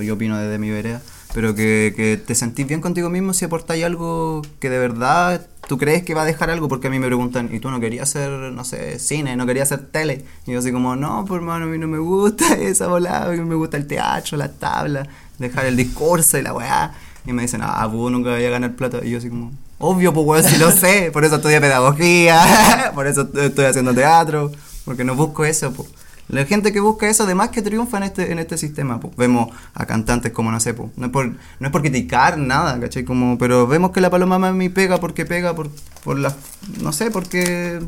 Speaker 2: yo opino desde mi vereda, pero que, que te sentís bien contigo mismo si aportáis algo que de verdad tú crees que va a dejar algo, porque a mí me preguntan, ¿y tú no querías hacer, no sé, cine, no querías hacer tele? Y yo así como, no, pues hermano, a mí no me gusta [laughs] esa volada, a mí me gusta el teatro, las tablas, dejar el discurso y la weá. Y me dicen, ah, pues nunca voy a ganar plata. Y yo así como, obvio, pues weón, si lo [laughs] sé, por eso estudié pedagogía, [laughs] por eso estoy haciendo teatro, porque no busco eso, pues. La gente que busca eso, además que triunfa en este, en este sistema, pues. Vemos a cantantes como, no sé, pues. No es por, no es por criticar nada, ¿cachai? Como, pero vemos que la Paloma Mami pega porque pega por, por la, no sé, porque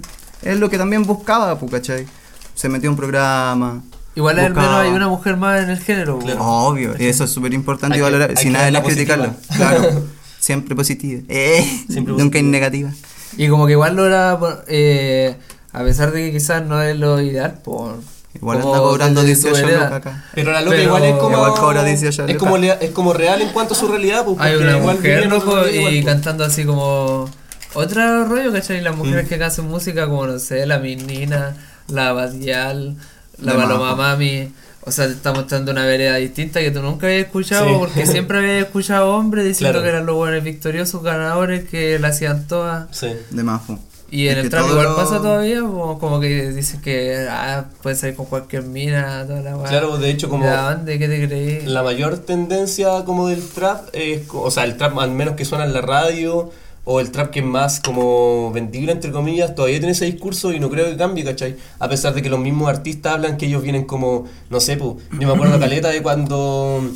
Speaker 2: es lo que también buscaba, pues, ¿cachai? Se metió un programa.
Speaker 4: Igual al menos hay una mujer más en el género, po.
Speaker 2: Obvio, y eso es súper importante y valorar, sin nada de
Speaker 1: positiva.
Speaker 2: Claro, [laughs] siempre positiva. Eh,
Speaker 1: Siempre
Speaker 2: nunca negativa.
Speaker 4: Y como que igual lo era, eh, a pesar de que quizás no es lo ideal, por
Speaker 2: Igual
Speaker 4: como
Speaker 2: anda cobrando
Speaker 4: desde su
Speaker 2: 18
Speaker 4: vereda.
Speaker 2: lucas acá.
Speaker 1: Pero la loca
Speaker 4: Pero-
Speaker 1: igual es como.
Speaker 2: Igual cobra 18
Speaker 1: es, como es como real en cuanto a su realidad. Pues,
Speaker 4: Hay una
Speaker 1: igual
Speaker 4: mujer, loco,
Speaker 1: igual,
Speaker 4: y
Speaker 1: pues.
Speaker 4: cantando así como otro rollo, ¿cachai? Las mujeres
Speaker 1: Mm.
Speaker 4: que hacen música como, no sé, la Minina, la Badial, la
Speaker 2: De
Speaker 4: Paloma. Mami, O sea, te está mostrando una vereda distinta que tú nunca habías escuchado,
Speaker 1: Sí.
Speaker 4: porque siempre habías escuchado hombres diciendo
Speaker 1: Claro.
Speaker 4: que eran los buenos victoriosos ganadores que la hacían todas.
Speaker 1: Sí.
Speaker 2: De Mafu.
Speaker 4: Y en el trap igual
Speaker 2: lo-
Speaker 4: pasa todavía, como, que dicen que ah, puedes salir con cualquier mina, toda la.
Speaker 1: Claro, de hecho, como-
Speaker 4: ¿De dónde? ¿Qué te creí?
Speaker 1: La mayor tendencia como del trap es, o sea, el trap al menos que suena en la radio o el trap que es más como vendible entre comillas, todavía tiene ese discurso y no creo que cambie, ¿cachai? A pesar de que los mismos artistas hablan que ellos vienen como, no sé, pues, yo me acuerdo [laughs] caleta de cuando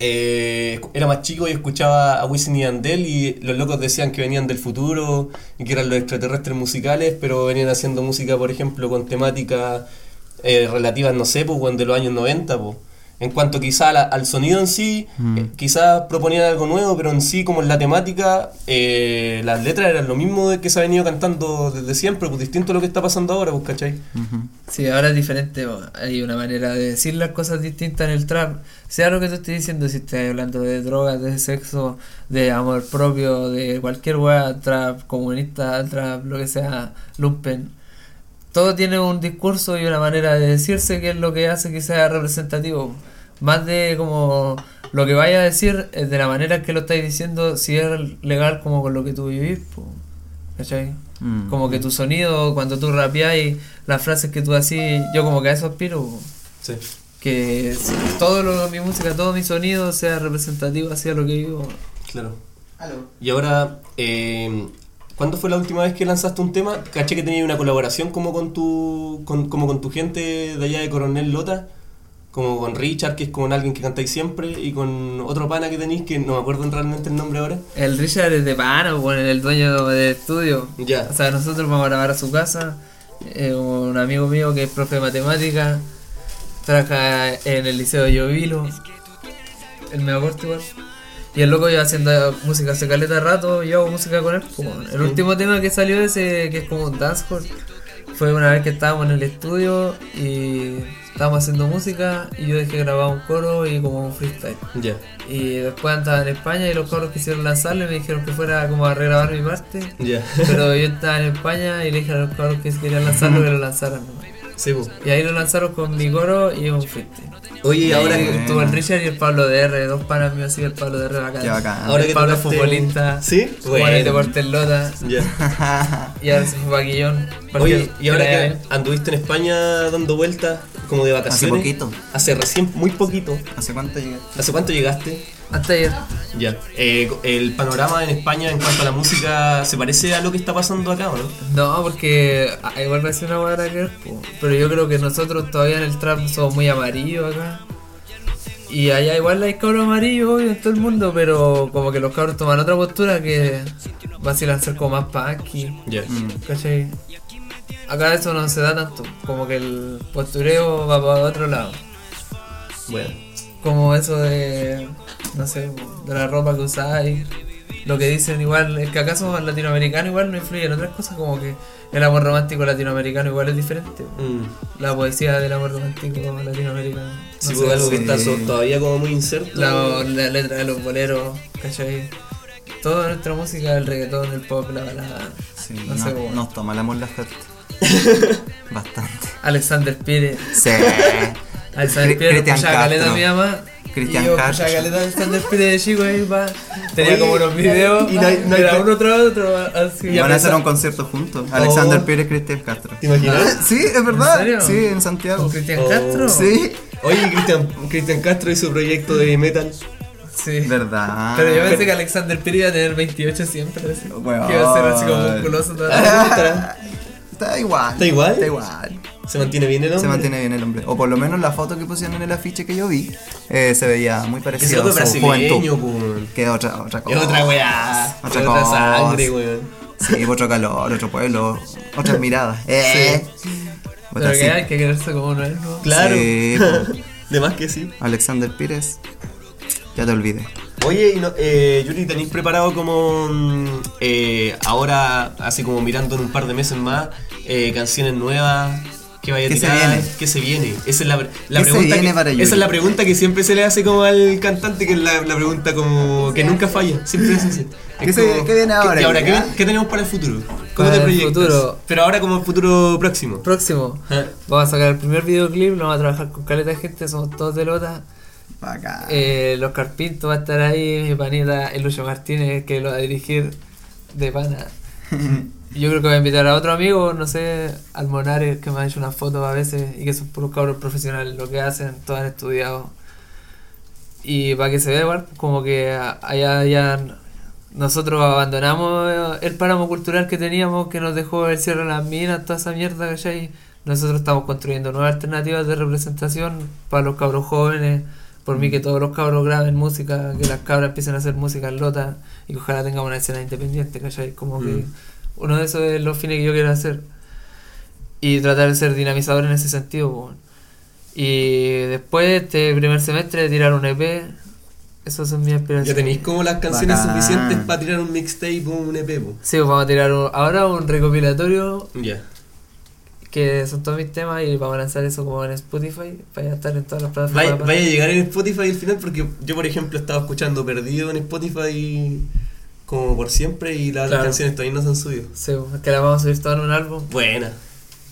Speaker 1: eh, era más chico y escuchaba a Wisin y Andel y los locos decían que venían del futuro y que eran los extraterrestres musicales, pero venían haciendo música, por ejemplo, con temáticas eh, relativas, no sé, pues, de los años 90, pues. En cuanto quizá la- al sonido en sí, eh, quizás proponían algo nuevo, pero en sí, como en la temática, eh, las letras eran lo mismo de que se ha venido cantando desde siempre, pues distinto a lo que está pasando ahora, pues, ¿cachai?
Speaker 4: Sí, ahora es diferente, hay una manera de decir las cosas distintas en el trap. Sea lo que tú estés diciendo, si estás hablando de drogas, de sexo, de amor propio, de cualquier weá, trap, comunista, trap, lo que sea, lumpen. Todo tiene un discurso y una manera de decirse que es lo que hace que sea representativo. Más de como lo que vaya a decir, es de la manera que lo estáis diciendo, si es legal como con lo que tú vivís, po. ¿cachai?
Speaker 2: Mm.
Speaker 4: Como que tu sonido, cuando tú rapeás y las frases que tú así, yo como que a eso aspiro. po.
Speaker 1: Sí.
Speaker 4: Que si todo lo, mi música, todo mi sonido sea representativo hacia lo que vivo.
Speaker 1: Claro. Y ahora, eh, ¿cuándo fue la última vez que lanzaste un tema? Caché que tenías una colaboración como con tu con, como con tu gente de allá de Coronel Lota, como con Richard, que es con alguien que cantáis siempre, y con otro pana que tenéis, que no me acuerdo realmente el nombre ahora.
Speaker 4: El Richard es de pana, bueno, el dueño del estudio.
Speaker 1: Ya.
Speaker 4: O sea, nosotros vamos a grabar a su casa. eh, un amigo mío que es profe de matemáticas. Trabaja en el liceo de Llovilo. El medio corto igual. Y el loco iba haciendo música hace caleta rato. Yo hago música con él. como el último tema que salió ese, que es como un dancehall, fue una vez que estábamos en el estudio y estábamos haciendo música. Y yo dejé grabado un coro y como un freestyle.
Speaker 1: Ya.
Speaker 4: Y después andaba en España y los coros quisieron lanzarlo y me dijeron que fuera como a regrabar mi parte.
Speaker 1: Ya.
Speaker 4: Pero yo estaba en España y le dije a los coros que querían lanzarlo que lo lanzaran.
Speaker 1: Sí.
Speaker 4: Y ahí lo lanzaron con mi coro y un freestyle.
Speaker 1: Oye, y ahora que.
Speaker 4: estuvo el Richard y el Pablo DR, dos panas míos así, el Pablo DR bacán.
Speaker 2: Qué bacán.
Speaker 1: Ahora
Speaker 4: el
Speaker 1: que
Speaker 4: Pablo es futbolista.
Speaker 1: ¿Sí?
Speaker 4: Juan de
Speaker 1: Bueno.
Speaker 4: Portelota.
Speaker 1: Ya. [laughs]
Speaker 4: Y ahora se fue Paquillón.
Speaker 1: Oye, y ahora que anduviste en España dando vueltas, como de vacaciones.
Speaker 2: poquito.
Speaker 1: Hace recién, muy poquito.
Speaker 2: ¿Hace cuánto llegué?
Speaker 1: ¿Hace cuánto llegaste?
Speaker 4: Hasta ayer.
Speaker 1: Ya. Eh, el panorama en España en cuanto a la música se parece a lo que está pasando acá, ¿o no?
Speaker 4: No, porque ah, igual va a ser una buena po. pero yo creo que nosotros todavía en el trap somos muy amarillos acá. Y allá igual hay cabros amarillos obvio, en todo el mundo, pero como que los cabros toman otra postura que vacilan ser como más punky,
Speaker 1: Ya.
Speaker 4: ¿cachai? Acá eso no se da tanto, como que el postureo va para otro lado.
Speaker 1: Bueno.
Speaker 4: Como eso de, no sé, de la ropa que usáis. Lo que dicen igual, es que acá somos latinoamericanos igual no influye en otras cosas, como que el amor romántico latinoamericano igual es diferente.
Speaker 1: Mm.
Speaker 4: La poesía del amor romántico latinoamericano. No
Speaker 1: Sí, pues algo que está todavía como muy incerto.
Speaker 4: la, la letra de los boleros, ¿cachai? Toda nuestra música, el reggaetón, el pop, la balada.
Speaker 2: Sí,
Speaker 4: no
Speaker 2: no-
Speaker 4: sé, como
Speaker 2: nos tomamos la suerte. [laughs] Bastante.
Speaker 4: Alexander Pires.
Speaker 2: Sí.
Speaker 4: Alexander
Speaker 2: Cri-
Speaker 4: Pires,
Speaker 2: Cristian
Speaker 4: caleta
Speaker 2: Castro.
Speaker 4: mi mamá.
Speaker 2: Cristian
Speaker 4: y yo
Speaker 2: Castro.
Speaker 4: escuchaba caleta de Alexander Pires de chico ahí, pa. Tenía como unos videos.
Speaker 1: y no hay- no hay-
Speaker 4: era uno tras otro, así.
Speaker 2: Y van a hacer un concierto juntos. Alexander Pérez, Cristian Castro.
Speaker 1: ¿Te imaginas?
Speaker 2: Sí, es verdad.
Speaker 4: serio?
Speaker 2: Sí, en Santiago.
Speaker 4: ¿Con Cristian
Speaker 1: Oh.
Speaker 4: Castro?
Speaker 2: Sí.
Speaker 1: Oye, Cristian, Cristian Castro y su proyecto de metal.
Speaker 4: Sí.
Speaker 2: Verdad.
Speaker 4: Pero yo pensé que Alexander Pires iba a tener 28 siempre. Así.
Speaker 2: Weón.
Speaker 4: Que iba a ser así como musculoso toda la. [laughs]
Speaker 2: Está igual.
Speaker 1: ¿Está igual?
Speaker 2: Está igual.
Speaker 1: ¿Se mantiene bien el hombre?
Speaker 2: Se mantiene bien el hombre. O por lo menos la foto que pusieron en el afiche que yo vi eh, se veía muy parecido a su
Speaker 1: brasileño,
Speaker 2: juventud.
Speaker 1: pues.
Speaker 2: Que otra, otra cosa.
Speaker 1: Es otra weá.
Speaker 2: Otra
Speaker 1: sangre, weón.
Speaker 2: Sí, [laughs] otro calor, otro pueblo, otras miradas. Eh.
Speaker 4: Pero que hay que quererse como uno es, ¿no?
Speaker 1: Claro.
Speaker 2: Sí. [laughs]
Speaker 1: De más que sí.
Speaker 2: Alexander Pires, ya te olvidé.
Speaker 1: Oye, y no- eh, Yuri, ¿tenéis preparado como mm, eh, ahora, así como mirando en un par de meses más, eh, canciones nuevas? Que vaya a
Speaker 2: ¿Qué se
Speaker 1: tirar?
Speaker 2: viene?
Speaker 1: ¿Qué se viene? Esa es la, la
Speaker 2: ¿Qué se
Speaker 1: pregunta
Speaker 2: viene
Speaker 1: que,
Speaker 2: para Yuri?
Speaker 1: Esa es la pregunta que siempre se le hace como al cantante, que es la, la pregunta como que nunca falla, siempre es así.
Speaker 2: ¿Qué se- qué viene ahora,
Speaker 1: ¿Y ahora qué, qué tenemos para el futuro? ¿Cómo
Speaker 4: Para
Speaker 1: te
Speaker 4: el
Speaker 1: proyectas?
Speaker 4: futuro.
Speaker 1: Pero ahora como el futuro próximo.
Speaker 4: Próximo.
Speaker 1: Ah,
Speaker 4: Vamos a sacar el primer videoclip, lo vamos a trabajar con caleta de gente, somos todos de Lota.
Speaker 2: Bacán.
Speaker 4: Eh, los Carpintos va a estar ahí, mi panita, el Lucho Martínez, que lo va a dirigir de pana. [laughs] Yo creo que voy a invitar a otro amigo, no sé, al Monares, que me ha hecho unas fotos a veces y que son puros cabros profesionales, lo que hacen, todos han estudiado. Y para que se vea igual, como que allá ya nosotros abandonamos el páramo cultural que teníamos, que nos dejó el cierre de las minas, toda esa mierda, ¿cachai? Nosotros estamos construyendo nuevas alternativas de representación para los cabros jóvenes, por mí que todos los cabros graben música, que las cabras empiecen a hacer música en lota y que ojalá tengamos una escena independiente, ¿cachai? Como que
Speaker 1: Mm.
Speaker 4: Uno de esos es los fines que yo quiero hacer. Y tratar de ser dinamizador en ese sentido, po. Y después, este primer semestre, tirar un EP. Esas son mis aspiraciones.
Speaker 1: Ya tenéis como las canciones
Speaker 2: Bacán.
Speaker 1: suficientes para tirar un mixtape o un EP, po.
Speaker 4: Sí, pues vamos a tirar un- ahora un recopilatorio
Speaker 1: Ya.
Speaker 4: que son todos mis temas y vamos a lanzar eso como en Spotify para estar en todas las plataformas.
Speaker 1: Vaya, vaya a llegar en Spotify al final porque yo, por ejemplo, estaba escuchando Perdido en Spotify como por siempre y las
Speaker 4: Claro.
Speaker 1: canciones todavía no se han subido.
Speaker 4: Sí, pues, que la vamos a subir en un álbum.
Speaker 1: Buena.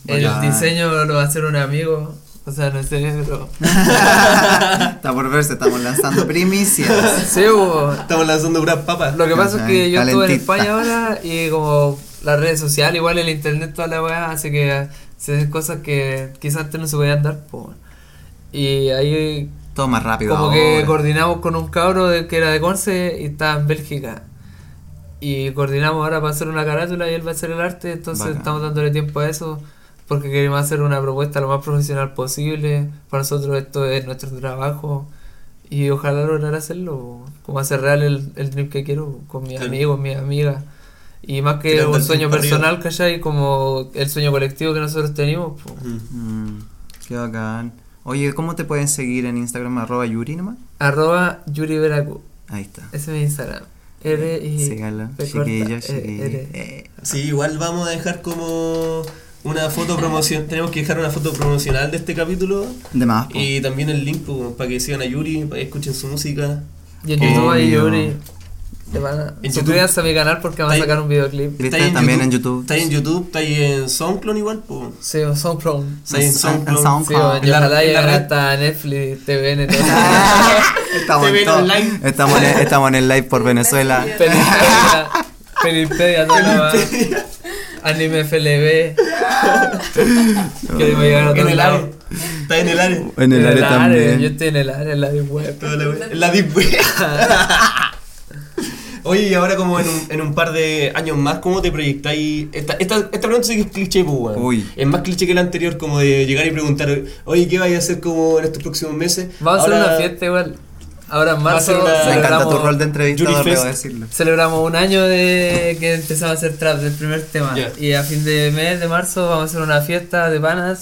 Speaker 4: El diseño lo va a hacer un amigo. O sea, no sé, pero. [laughs]
Speaker 2: Está por verse, estamos lanzando primicias.
Speaker 4: Sí,
Speaker 1: Estamos lanzando puras papas.
Speaker 4: Lo que pasa es que yo estuve en
Speaker 2: Calentita.
Speaker 4: España ahora y como las redes sociales, igual el internet, toda la weá, hace que se den cosas que quizás antes no se podían dar. po. Y ahí
Speaker 2: Todo más rápido.
Speaker 4: como que coordinamos con un cabro de, que era de Conce y estaba en Bélgica. Y coordinamos ahora para hacer una carátula y él va a hacer el arte, entonces
Speaker 2: Bacán.
Speaker 4: estamos dándole tiempo a eso porque queremos hacer una propuesta lo más profesional posible. Para nosotros esto es nuestro trabajo y ojalá lograr hacerlo, como hacer real el, el dream que quiero con mis
Speaker 1: Claro.
Speaker 4: amigos, mis amigas. Y más que
Speaker 1: Tirando
Speaker 4: un sueño personal, ¿cachai? Como el sueño colectivo que nosotros tenemos. po.
Speaker 1: Mm.
Speaker 2: Mm, qué bacán. Oye, ¿cómo te pueden seguir en Instagram? Arroba Yuri nomás.
Speaker 4: Arroba Yuri Veracu,
Speaker 2: Ahí está.
Speaker 4: ese es mi Instagram. R y
Speaker 2: Síganlo, chiquillos,
Speaker 4: E. R.
Speaker 2: Eh,
Speaker 1: Sí, igual vamos a dejar como una foto promocional. Tenemos que dejar una foto promocional de este capítulo.
Speaker 2: De más, po.
Speaker 1: Y también el link po, para que sigan a Yuri, para que escuchen su música.
Speaker 4: Y en YouTube hay. Yuri. Te van a...
Speaker 1: En
Speaker 4: Suscríbanse a mi canal porque vamos a sacar un videoclip.
Speaker 2: También en YouTube.
Speaker 1: Está en YouTube, está ahí en SoundCloud igual.
Speaker 4: Sí, SoundCloud.
Speaker 1: Está en
Speaker 2: En
Speaker 1: SoundCloud.
Speaker 2: SoundCloud.
Speaker 4: Sí,
Speaker 1: En
Speaker 4: ojalá
Speaker 1: en red.
Speaker 4: hasta Netflix, TVN, todo [laughs]
Speaker 2: estamos, en
Speaker 1: TV
Speaker 2: todo-
Speaker 1: online.
Speaker 2: estamos, en, estamos en el live por Venezuela.
Speaker 4: Pelipedia, Pelipedia, toda la va. Anime FLB. A
Speaker 1: En el área. Está en el área.
Speaker 2: En el área
Speaker 4: Yo
Speaker 2: también.
Speaker 4: estoy en el área, en la deep web.
Speaker 1: En la deep web. [laughs] Oye, y ahora como en un, en un par de años más, ¿cómo te proyectáis? Esta, esta, esta pregunta sí que es cliché, pues, weón.
Speaker 2: Uy.
Speaker 1: Es más cliché que la anterior, como de llegar y preguntar, oye, ¿qué vais a hacer como en estos próximos meses?
Speaker 4: Vamos a hacer
Speaker 1: Ahora-
Speaker 4: una fiesta igual. Ahora en marzo
Speaker 1: una-
Speaker 2: Me encanta
Speaker 4: celebramos,
Speaker 2: tu rol de entrevistador, debo decirlo.
Speaker 4: celebramos un año de que empezamos a hacer trap del primer tema.
Speaker 1: Ya.
Speaker 4: Y a fin de mes de marzo vamos a hacer una fiesta de panas.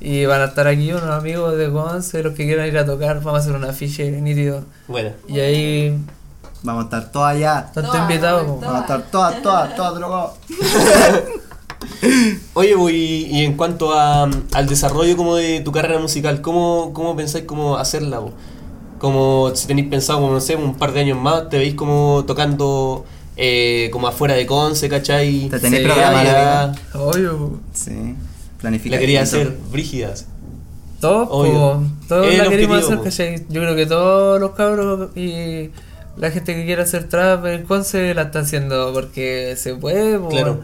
Speaker 4: Y van a estar aquí unos amigos de Gonce, los que quieran ir a tocar. Vamos a hacer un afiche nítido.
Speaker 1: Bueno.
Speaker 4: Y ahí
Speaker 2: Vamos a estar todas allá.
Speaker 4: tanto
Speaker 3: Todas,
Speaker 4: invitados.
Speaker 3: todas.
Speaker 4: po.
Speaker 2: Vamos a estar todas, todas, todas drogadas. [laughs]
Speaker 1: Oye, pues, y, y en cuanto a, al desarrollo como de tu carrera musical, ¿cómo, cómo pensáis cómo hacerla? po? Como si tenéis pensado, como no sé, un par de años más, te veis como tocando eh, como afuera de Conce, ¿cachai?
Speaker 2: Te tenéis
Speaker 4: Sí,
Speaker 2: programada la.
Speaker 4: Obvio.
Speaker 2: Sí.
Speaker 1: La
Speaker 2: Planifica.
Speaker 1: quería hacer brígidas.
Speaker 4: Todos,
Speaker 1: Obvio.
Speaker 4: po, todos la
Speaker 1: objetivo,
Speaker 4: hacer,
Speaker 1: po.
Speaker 4: ¿cachai? Yo creo que todos los cabros y la gente que quiere hacer trap en Conce la está haciendo porque se puede, po.
Speaker 1: Claro.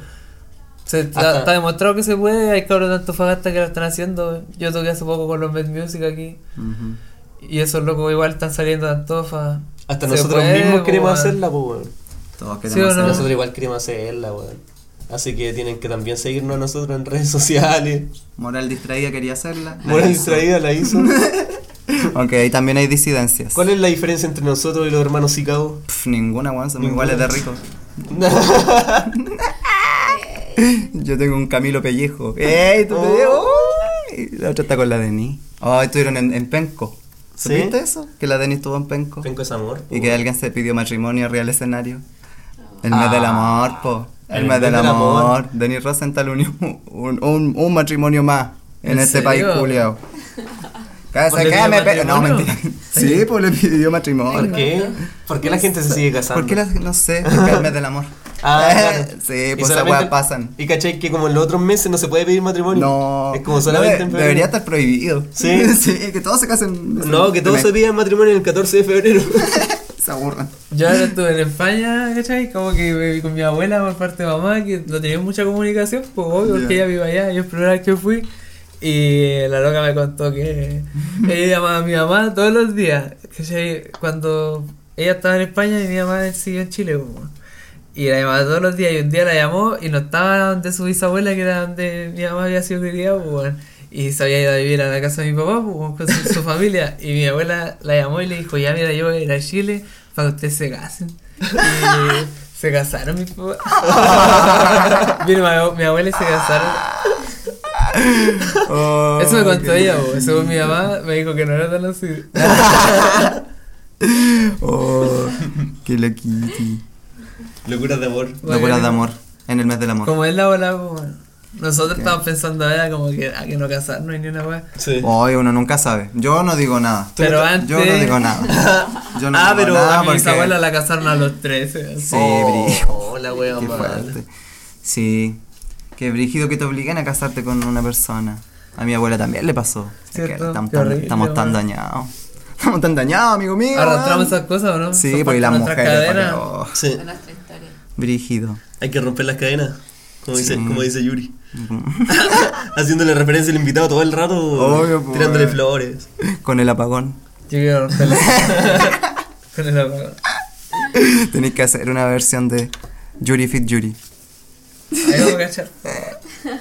Speaker 4: Se, está, demostrado que se puede, hay cabros de Antofagasta que lo están haciendo. Yo toqué hace poco con los Med Music aquí. Y esos locos igual están saliendo de Antofa.
Speaker 1: Hasta
Speaker 4: Se
Speaker 1: nosotros
Speaker 4: puede,
Speaker 1: mismos
Speaker 4: po,
Speaker 1: queremos hacerla, pues.
Speaker 2: Todos
Speaker 4: ¿Sí
Speaker 2: queremos
Speaker 4: no?
Speaker 2: hacer
Speaker 1: Nosotros igual queremos hacerla, weón. Así que tienen que también seguirnos a nosotros en redes [laughs] sociales.
Speaker 2: Moral distraída quería hacerla. la
Speaker 1: Moral
Speaker 2: hizo.
Speaker 1: distraída la hizo. [laughs] [laughs]
Speaker 2: Aunque ahí también hay disidencias.
Speaker 1: ¿Cuál es la diferencia entre nosotros y los hermanos Chicago?
Speaker 2: Pff, ninguna, weón, somos iguales de ricos. [laughs] Yo tengo un Camilo Pellejo. ¡Ey, tú te
Speaker 1: Oh.
Speaker 2: digo! Uy, La otra está con la Deni. Oh, estuvieron en, en Penco.
Speaker 1: ¿Sí?
Speaker 2: ¿Supiste eso? Que la Deni estuvo en Penco.
Speaker 1: Penco es amor. po,
Speaker 2: Y que alguien se pidió matrimonio del escenario. El mes del amor, po. El,
Speaker 1: El
Speaker 2: mes del
Speaker 1: del
Speaker 2: amor.
Speaker 1: amor.
Speaker 2: Denny Rosenthal unió [laughs] un, un, un matrimonio más en,
Speaker 4: ¿En
Speaker 2: este
Speaker 4: serio?
Speaker 2: país, Julio.
Speaker 1: ¿Pues
Speaker 2: que
Speaker 1: pidió
Speaker 2: me pe- No, mentira. [laughs] Sí, pues le pidió matrimonio.
Speaker 1: ¿Por qué? ¿Por qué la gente se sigue casando?
Speaker 2: ¿Por qué la- no sé? Porque [laughs] el mes del amor.
Speaker 1: Ah, claro. [laughs]
Speaker 2: Sí, pues esas
Speaker 1: solamente-
Speaker 2: weas pasan.
Speaker 1: Y cachai que como en los otros meses no se puede pedir matrimonio.
Speaker 2: No.
Speaker 1: Es como solamente
Speaker 2: No,
Speaker 1: en febrero.
Speaker 2: Debería estar prohibido.
Speaker 1: Sí.
Speaker 2: sí, que todos se casen.
Speaker 1: No, que todos se pidan matrimonio el 14 de febrero.
Speaker 2: Se aburran.
Speaker 4: Yo ahora estuve en España, ¿cachai? Como que viví con mi abuela por parte de mamá, que no tenía mucha comunicación, pues obvio, porque ella vive allá, yo es primera vez que fui. Y la loca me contó que ella llamaba a mi mamá todos los días, ¿cachai? Cuando ella estaba en España y mi mamá siguió en Chile, pues. Y la llamaba todos los días y un día la llamó y no estaba donde su bisabuela, que era donde mi mamá había sido criada, pues, y se había ido a vivir a la casa de mi papá pues, con su, su familia. Y mi abuela la llamó y le dijo, ya mira, yo voy a ir a Chile para que ustedes se casen. Y se casaron mis papás. [laughs] Mi, mi abuela se casaron.
Speaker 2: Oh,
Speaker 4: Eso me contó ella, según mi mamá, me dijo que no era tan así. [laughs]
Speaker 2: Oh, qué loquiti.
Speaker 1: Locuras de amor.
Speaker 2: Locuras de amor. En el mes del amor.
Speaker 4: Como es la bola, bueno. Nosotros
Speaker 2: ¿Qué?
Speaker 4: estamos pensando ahora como que a que no casarnos ni una weá.
Speaker 1: Sí.
Speaker 2: Hoy uno nunca sabe. Yo no digo nada.
Speaker 4: Pero antes.
Speaker 2: Yo no digo nada. Yo no [laughs]
Speaker 1: Ah,
Speaker 2: digo
Speaker 1: pero
Speaker 2: nada
Speaker 4: a mi
Speaker 2: porque...
Speaker 4: bisabuela la casaron a los 13. así.
Speaker 2: Sí, brígido.
Speaker 1: Oh, la wea
Speaker 2: Qué
Speaker 1: mala.
Speaker 2: fuerte. Sí. Qué brígido que te obliguen a casarte con una persona. A mi abuela también le pasó. Es que estamos, tan,
Speaker 4: horrible,
Speaker 2: estamos tan
Speaker 4: weón.
Speaker 2: dañados. Estamos tan dañados, amigo mío.
Speaker 4: Arrastramos esas cosas, ¿o no?
Speaker 2: Sí,
Speaker 4: parte
Speaker 2: las mujeres. porque, oh,
Speaker 1: Sí.
Speaker 3: De nuestra historia.
Speaker 2: brígido.
Speaker 1: Hay que romper las cadenas. Como dice, como dice Yuri. [laughs] Haciéndole referencia al invitado todo el rato.
Speaker 2: Obvio, pues.
Speaker 1: tirándole flores.
Speaker 2: Con el apagón.
Speaker 4: Yo quiero romperla. [laughs] [laughs] Con el apagón.
Speaker 2: Tenéis que hacer una versión de Yuri Fit Yuri.
Speaker 4: Ahí vamos a [laughs] cachar.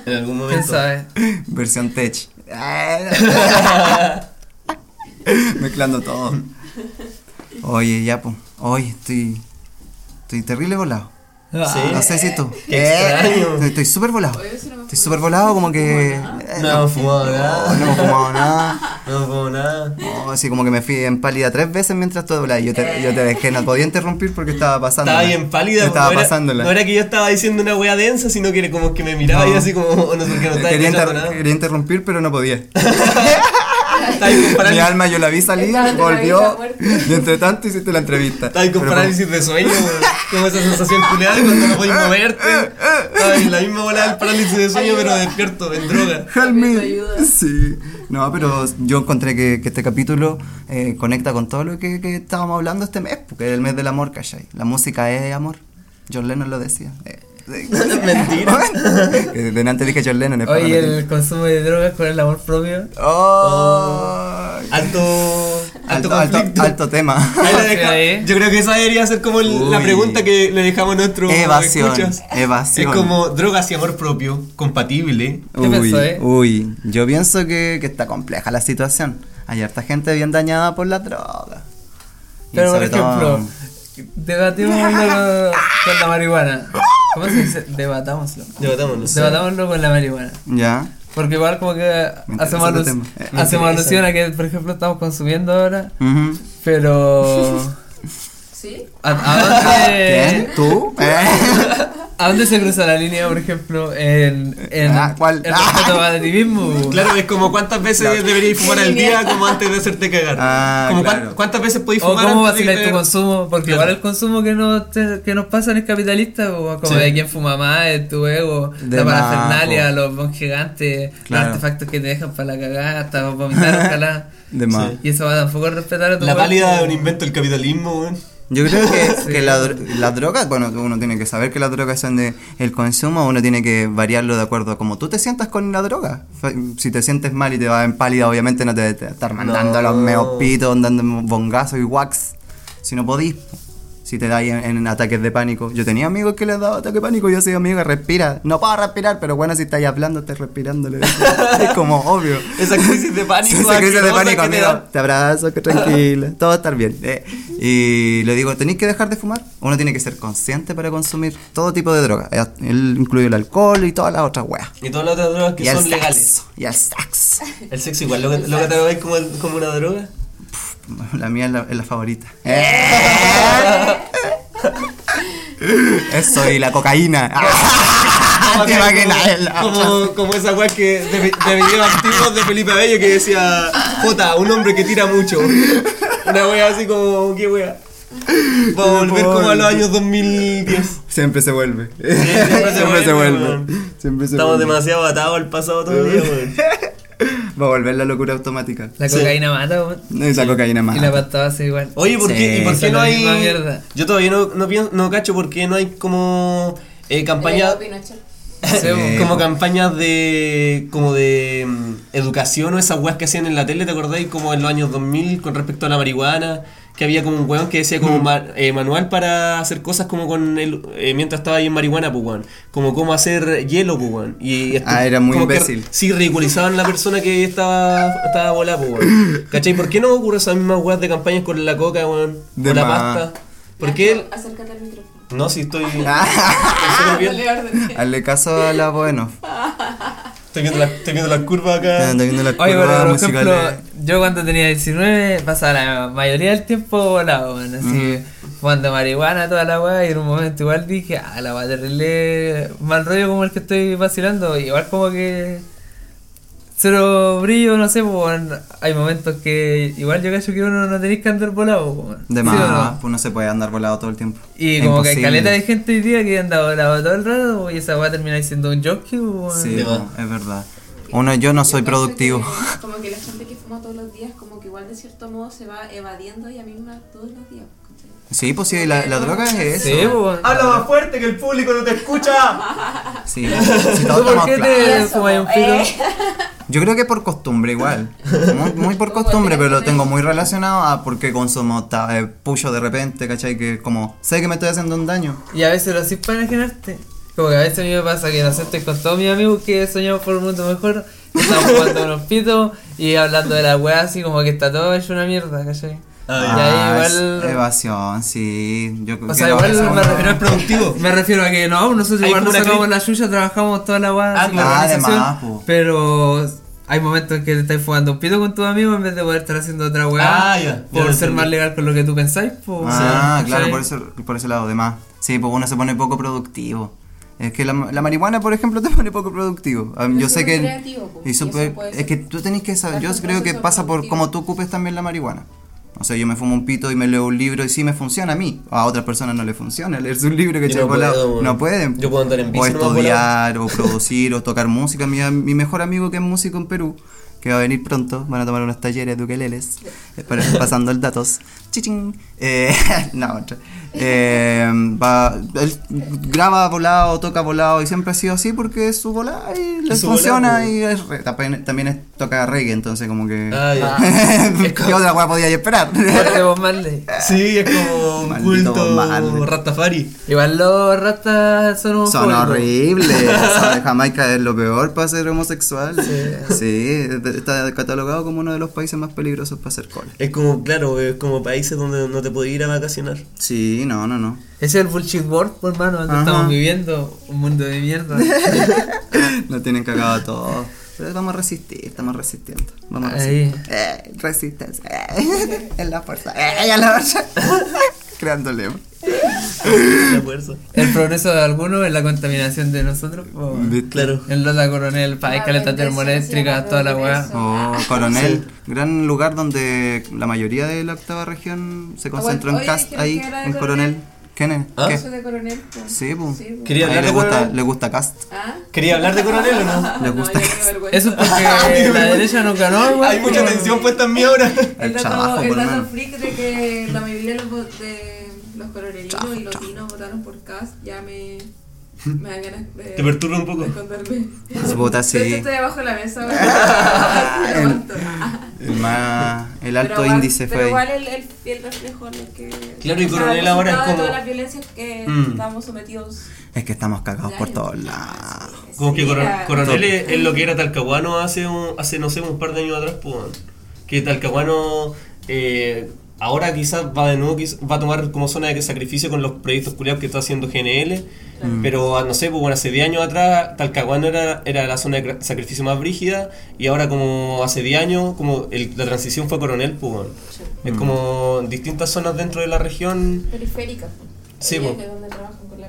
Speaker 1: En algún
Speaker 4: ¿Quién
Speaker 1: momento.
Speaker 4: sabe?
Speaker 2: Versión tech. [laughs] Mezclando todo. Oye, ya, pues. Oye, estoy. Estoy terrible volado.
Speaker 1: Sí.
Speaker 2: No sé si tú.
Speaker 1: Qué extraño.
Speaker 2: Estoy- súper volado.
Speaker 3: Oye, eso no me
Speaker 2: Estoy súper volado, como que. eh,
Speaker 1: No hemos fumado nada.
Speaker 2: No, no he fumado nada. [laughs]
Speaker 1: No hemos fumado nada.
Speaker 2: No, así como que me fui en pálida tres veces mientras todo volaba. Y yo te, yo te dejé, no podía interrumpir porque estaba pasando.
Speaker 1: Estaba bien pálida.
Speaker 2: Estaba
Speaker 1: no era. No era que yo estaba diciendo una wea densa, sino que era como que me miraba
Speaker 2: No.
Speaker 1: y así como, oh, no sé qué, no estaba
Speaker 2: quería,
Speaker 1: escuchando
Speaker 2: inter-
Speaker 1: nada.
Speaker 2: quería interrumpir, pero no podía. [laughs] Mi alma yo la vi salir, volvió. Y entre tanto hiciste la entrevista.
Speaker 1: estaba ahí con
Speaker 2: Pero
Speaker 1: parálisis de sueño, como esa sensación culiada cuando no podéis moverte. Estaba en la misma bola del parálisis de sueño, pero despierto, en droga.
Speaker 2: Help me. Sí. No, pero yo encontré que, que este capítulo eh, conecta con todo lo que, que estábamos hablando este mes, porque es el mes del amor, ¿cachai? La música es amor. John Lennon lo decía. Eh,
Speaker 1: Mentira. [laughs]
Speaker 2: delante dije John Lennon. es para
Speaker 4: Oye,
Speaker 2: no
Speaker 4: el consumo de drogas con el amor propio.
Speaker 2: Oh.
Speaker 1: Alto, alto,
Speaker 2: Alto, alto, alto tema.
Speaker 1: Deja-. Yo creo que esa debería ser como el- la pregunta que le dejamos a nuestros
Speaker 2: Evasión, evasión.
Speaker 1: Es como drogas y amor propio, compatible.
Speaker 4: ¿Qué
Speaker 2: uy,
Speaker 4: pensó, eh?
Speaker 2: uy, yo pienso que, que está compleja la situación. Hay harta gente bien dañada por la droga. Y
Speaker 4: Pero por ejemplo, debatimos con la marihuana. ¿Cómo se dice? Debatámoslo.
Speaker 1: Debatámoslo.
Speaker 4: Debatámoslo con la marihuana.
Speaker 2: Ya.
Speaker 4: Porque igual como que hacemos,
Speaker 2: interesa
Speaker 4: alus-
Speaker 2: el tema. Eh,
Speaker 1: me
Speaker 4: hacemos
Speaker 1: interesa.
Speaker 4: alusión a que, por ejemplo, estamos consumiendo ahora,
Speaker 2: Ujú.
Speaker 4: pero... [laughs]
Speaker 3: ¿Sí?
Speaker 4: ¿A, a dónde,
Speaker 2: ¿Quién? ¿Tú? [laughs] ¿Eh?
Speaker 4: ¿A dónde se cruza la línea, por ejemplo, en, en
Speaker 2: Ah, ¿cuál?
Speaker 4: el respeto a ti mismo?
Speaker 1: Claro, es como cuántas veces
Speaker 2: Claro.
Speaker 1: deberías fumar al día como antes de hacerte cagar.
Speaker 2: Ah,
Speaker 1: como
Speaker 2: claro.
Speaker 1: cuántas veces podéis
Speaker 4: O
Speaker 1: fumar
Speaker 4: cómo
Speaker 1: antes de
Speaker 4: vacilar tu
Speaker 1: cagar?
Speaker 4: consumo, porque
Speaker 1: Claro.
Speaker 4: igual el consumo que nos, te- que nos pasan es capitalista, o como
Speaker 1: Sí.
Speaker 4: de quién fuma más, de tu ego,
Speaker 2: De
Speaker 4: la parafernalia, los bon gigantes,
Speaker 2: Claro.
Speaker 4: los artefactos que te dejan para la cagada, hasta vomitar, ojalá. [laughs]
Speaker 2: De más.
Speaker 1: Sí.
Speaker 4: Y eso va tampoco a respetar a tu
Speaker 1: La válida es un invento del capitalismo, weón.
Speaker 2: Yo creo que, [laughs]
Speaker 4: Sí.
Speaker 2: que la, dro- la droga, bueno, uno tiene que saber que las drogas son de el consumo, uno tiene que variarlo de acuerdo a cómo tú te sientas con la droga. Si te sientes mal y te vas en pálida, obviamente no te debes estar mandando
Speaker 1: No.
Speaker 2: los meopitos, dando bongazos y wax. Si no podís, si te da en, en ataques de pánico. Yo tenía amigos que les daba ataque de pánico, yo soy amigo, respira. No puedo respirar, pero bueno, si estáis hablando, estás respirando. [laughs] es como obvio.
Speaker 1: Esa crisis de pánico.
Speaker 2: Esa crisis de pánico,
Speaker 1: te
Speaker 2: amigo.
Speaker 1: da.
Speaker 2: Te abrazo, que tranquila. [laughs] Todo va a estar bien. Eh, y le digo, tenéis que dejar de fumar. Uno tiene que ser consciente para consumir todo tipo de droga. Eh, Él incluye el alcohol y todas las otras weas.
Speaker 1: Y todas las otras drogas que
Speaker 2: y
Speaker 1: son legales.
Speaker 2: Y el sexo.
Speaker 1: El sexo igual, ¿lo, lo catalogáis como, como una droga?
Speaker 2: La mía es la, es la favorita. [laughs] Eso y la cocaína. [laughs] La-
Speaker 1: como, como esa weá que de, antiguos de Felipe Abello que decía J, un hombre que tira mucho. Una wea así como, ¿qué wea? Va a volver como a los años 2010.
Speaker 2: Siempre se vuelve.
Speaker 1: siempre se vuelve.
Speaker 2: Siempre se
Speaker 1: Estamos
Speaker 2: vuelve.
Speaker 1: demasiado atados al pasado todavía, weón.
Speaker 2: Va a volver la locura automática.
Speaker 4: La
Speaker 1: Sí.
Speaker 4: cocaína mata, weón.
Speaker 2: Esa cocaína más.
Speaker 4: Y la pasta base igual.
Speaker 1: Oye, ¿por qué,
Speaker 2: Sí.
Speaker 1: ¿y por qué no
Speaker 4: la
Speaker 1: hay...? Yo todavía no, no, pienso, no cacho por qué no hay como eh, campaña... [laughs]
Speaker 4: Sí,
Speaker 2: Eh,
Speaker 1: como campañas de como de mm, educación o esas weas que hacían en la tele, ¿te acordáis? Como en los años 2000 con respecto a la marihuana, que había como un weón que decía
Speaker 2: Mm.
Speaker 1: como ma- eh, manual para hacer cosas como con el eh, mientras estaba ahí en marihuana, pues weón. Como cómo hacer hielo, pues weón. Y
Speaker 2: Ah, era muy imbécil.
Speaker 1: sí, ridiculizaban a la persona que estaba, estaba volada, pues weón. [coughs] ¿Cachai? ¿Por qué no ocurre esas mismas weas de campañas con la coca, weón?
Speaker 2: De
Speaker 1: Con la pasta. ¿Por qué?
Speaker 3: Acércate al micrófono.
Speaker 1: No, si estoy... [laughs]
Speaker 2: Ah.
Speaker 1: bien.
Speaker 2: Hazle caso a la bueno. [laughs]
Speaker 1: Estoy viendo, las- estoy viendo las curvas acá.
Speaker 2: Viendo las
Speaker 4: Oye, pero
Speaker 2: curvas
Speaker 4: por
Speaker 2: musicales.
Speaker 4: ejemplo, yo cuando tenía 19 pasaba la mayoría del tiempo volado, weón, así, fumando marihuana, toda la weá, y en un momento igual dije, ah, la va a terrible mal rollo como el que estoy vacilando, igual como que cero brillo, no sé, pues, hay momentos que igual yo cacho que uno no tenéis que andar volado, pues.
Speaker 2: De
Speaker 4: ¿Sí
Speaker 2: más,
Speaker 4: no?
Speaker 2: pues no se puede andar volado todo el tiempo.
Speaker 4: Y
Speaker 2: Es
Speaker 4: como que hay
Speaker 2: imposible.
Speaker 4: caleta de gente hoy día que anda volado todo el rato, pues, y esa weá termina siendo un jockey, pues.
Speaker 2: Sí, es verdad. Uno, yo no soy
Speaker 3: Yo
Speaker 2: productivo.
Speaker 3: que- [laughs] como que la gente que fuma todos los días, como que igual de cierto modo se va evadiendo ella misma todos los días.
Speaker 2: Sí, pues sí, la, la droga es eso.
Speaker 4: Sí, pues, weón.
Speaker 1: Habla más fuerte que el público no te escucha.
Speaker 2: Sí, [laughs] si todos
Speaker 4: ¿Tú por qué te
Speaker 3: Eso,
Speaker 4: fumas un
Speaker 3: eh.
Speaker 4: pito?
Speaker 2: Yo creo que por costumbre igual. Muy, muy por [laughs] costumbre, pero lo tengo muy relacionado a porque consumo eh, pucho de repente, ¿cachai? Que como sé que me estoy haciendo un daño.
Speaker 4: Y a veces lo haces para enajenarte. Como que a veces a mí me pasa que no sé, estoy con todos mis amigos que soñamos por un mundo mejor. Estamos jugando unos pitos y hablando de la weá así como que está todo hecho una mierda, ¿cachai?
Speaker 1: Ah,
Speaker 4: y ahí igual.
Speaker 2: evasión, sí. Yo
Speaker 4: O sea, igual me refiero,
Speaker 1: productivo. [laughs]
Speaker 4: me refiero a que no, nosotros
Speaker 1: Hay
Speaker 4: igual nos sacamos la suya, trabajamos toda la weá,
Speaker 1: Ah,
Speaker 2: claro. Además, po.
Speaker 4: pero hay momentos en que te estás jugando un pito con tus amigos en vez de poder estar haciendo otra weá
Speaker 1: Ah, ya, ya
Speaker 4: por ser más legal con lo que tú pensáis. Pues,
Speaker 2: Ah, claro, por, eso, por ese lado, de más. Sí, pues uno se pone poco productivo. Es que la, la marihuana, por ejemplo, [laughs] te pone poco productivo. Um,
Speaker 3: Pero
Speaker 2: yo
Speaker 3: es
Speaker 2: sé que...
Speaker 3: creativo, po,
Speaker 2: y
Speaker 3: puede
Speaker 2: es que tú tenés que saber... Yo creo que pasa por cómo tú ocupes también la marihuana. O sea, yo me fumo un pito y me leo un libro y sí me funciona a mí. A otras personas no le funciona [laughs] leerse un libro que
Speaker 1: no
Speaker 2: volado.
Speaker 1: puedo,
Speaker 2: no pueden.
Speaker 1: Yo puedo andar en
Speaker 2: O
Speaker 1: bici nomás
Speaker 2: estudiar, o producir, o tocar música. Mi, mi mejor amigo que es músico en Perú, que va a venir pronto, van a tomar unos talleres de ukeleles, eh, para- pasando el datos. Chichín. Eh, [laughs] no, otra. Eh, va, él graba volado, toca volado y siempre ha sido así porque es su volada y le
Speaker 1: Es su
Speaker 2: funciona
Speaker 1: volado,
Speaker 2: y es re- también, también es- toca reggae, entonces como que...
Speaker 1: Ah, ya. [laughs]
Speaker 2: ¿Qué otra weá podía esperar?
Speaker 4: Fuerte Bob Marley.
Speaker 1: Sí, es como un culto. Rastafari.
Speaker 4: Igual los ratas son un
Speaker 2: Son
Speaker 4: juego.
Speaker 2: horribles. [laughs] Jamaica es lo peor para ser homosexual. Sí. está catalogado como uno de los países más peligrosos para hacer cola.
Speaker 1: Es como, claro, es como países donde no te puedes ir a vacacionar.
Speaker 2: Sí, no, no, no.
Speaker 4: Ese es el bullshit world, pues, hermano, donde
Speaker 2: Ajá.
Speaker 4: estamos viviendo un mundo de mierda. [laughs]
Speaker 2: Nos tienen cagado todo. Pero vamos a resistir, estamos resistiendo. Vamos a
Speaker 4: Ahí.
Speaker 2: resistir. Eh, resistencia. Eh, [laughs] es la fuerza. Eh, es la fuerza. [laughs] Creando lema.
Speaker 1: La fuerza.
Speaker 4: El progreso de algunos es la contaminación de nosotros.
Speaker 1: Claro.
Speaker 4: En Lota Coronel, pa, hay
Speaker 3: La
Speaker 4: caleta termoeléctrica, toda la weá.
Speaker 2: Oh, Coronel, gran lugar donde la mayoría de la octava región se concentró en cast ahí, en Coronel. ¿Quién es?
Speaker 1: ¿Ah?
Speaker 2: ¿Qué?
Speaker 3: Eso de coronel. po.
Speaker 2: Sí, po.
Speaker 3: po.
Speaker 1: Quería
Speaker 2: A
Speaker 1: hablar
Speaker 2: le
Speaker 1: de
Speaker 2: gusta,
Speaker 1: Coronel.
Speaker 2: le gusta cast.
Speaker 3: ¿Ah?
Speaker 1: ¿Quería hablar de coronel o no? [laughs]
Speaker 2: Le
Speaker 3: No,
Speaker 2: gusta
Speaker 3: qué vergüenza.
Speaker 4: Eso es porque [laughs] la derecha no ganó.
Speaker 1: Hay mucha tensión puesta en mí ahora.
Speaker 2: El
Speaker 3: El dato,
Speaker 2: trabajo,
Speaker 3: el dato freak de que la mayoría de los, de los coronelinos y latinos votaron por Cast ya me, me dan ganas de,
Speaker 1: Te perturba un poco.
Speaker 3: de.
Speaker 2: Puta, sí.
Speaker 3: Estoy abajo de la mesa. levanto. [laughs]
Speaker 2: El más, el alto
Speaker 3: Pero
Speaker 2: índice
Speaker 3: Pero
Speaker 2: fue ahí.
Speaker 3: igual el, el fiel reflejo en el que.
Speaker 1: Claro, y Coronel ahora es como-
Speaker 3: todas las violencias que
Speaker 1: Mm.
Speaker 3: estamos sometidos.
Speaker 2: Es que estamos cagados por todos lados.
Speaker 1: Como que
Speaker 3: Sí,
Speaker 1: Coro-
Speaker 3: era-
Speaker 1: Coronel es, es lo que era Talcahuano hace, un, hace no sé, un par de años atrás, pues. Que Talcahuano eh, ahora quizás va de nuevo, va a tomar como zona de sacrificio con los proyectos culiados que está haciendo GNL. Pero ah, no sé, pues bueno, hace 10 años atrás Talcahuano era, era la zona de sacrificio más brígida y ahora como hace 10 años, como el- la transición fue a Coronel, pues. Es como distintas zonas dentro de la región.
Speaker 3: Periférica. po.
Speaker 1: Sí,
Speaker 3: Ellas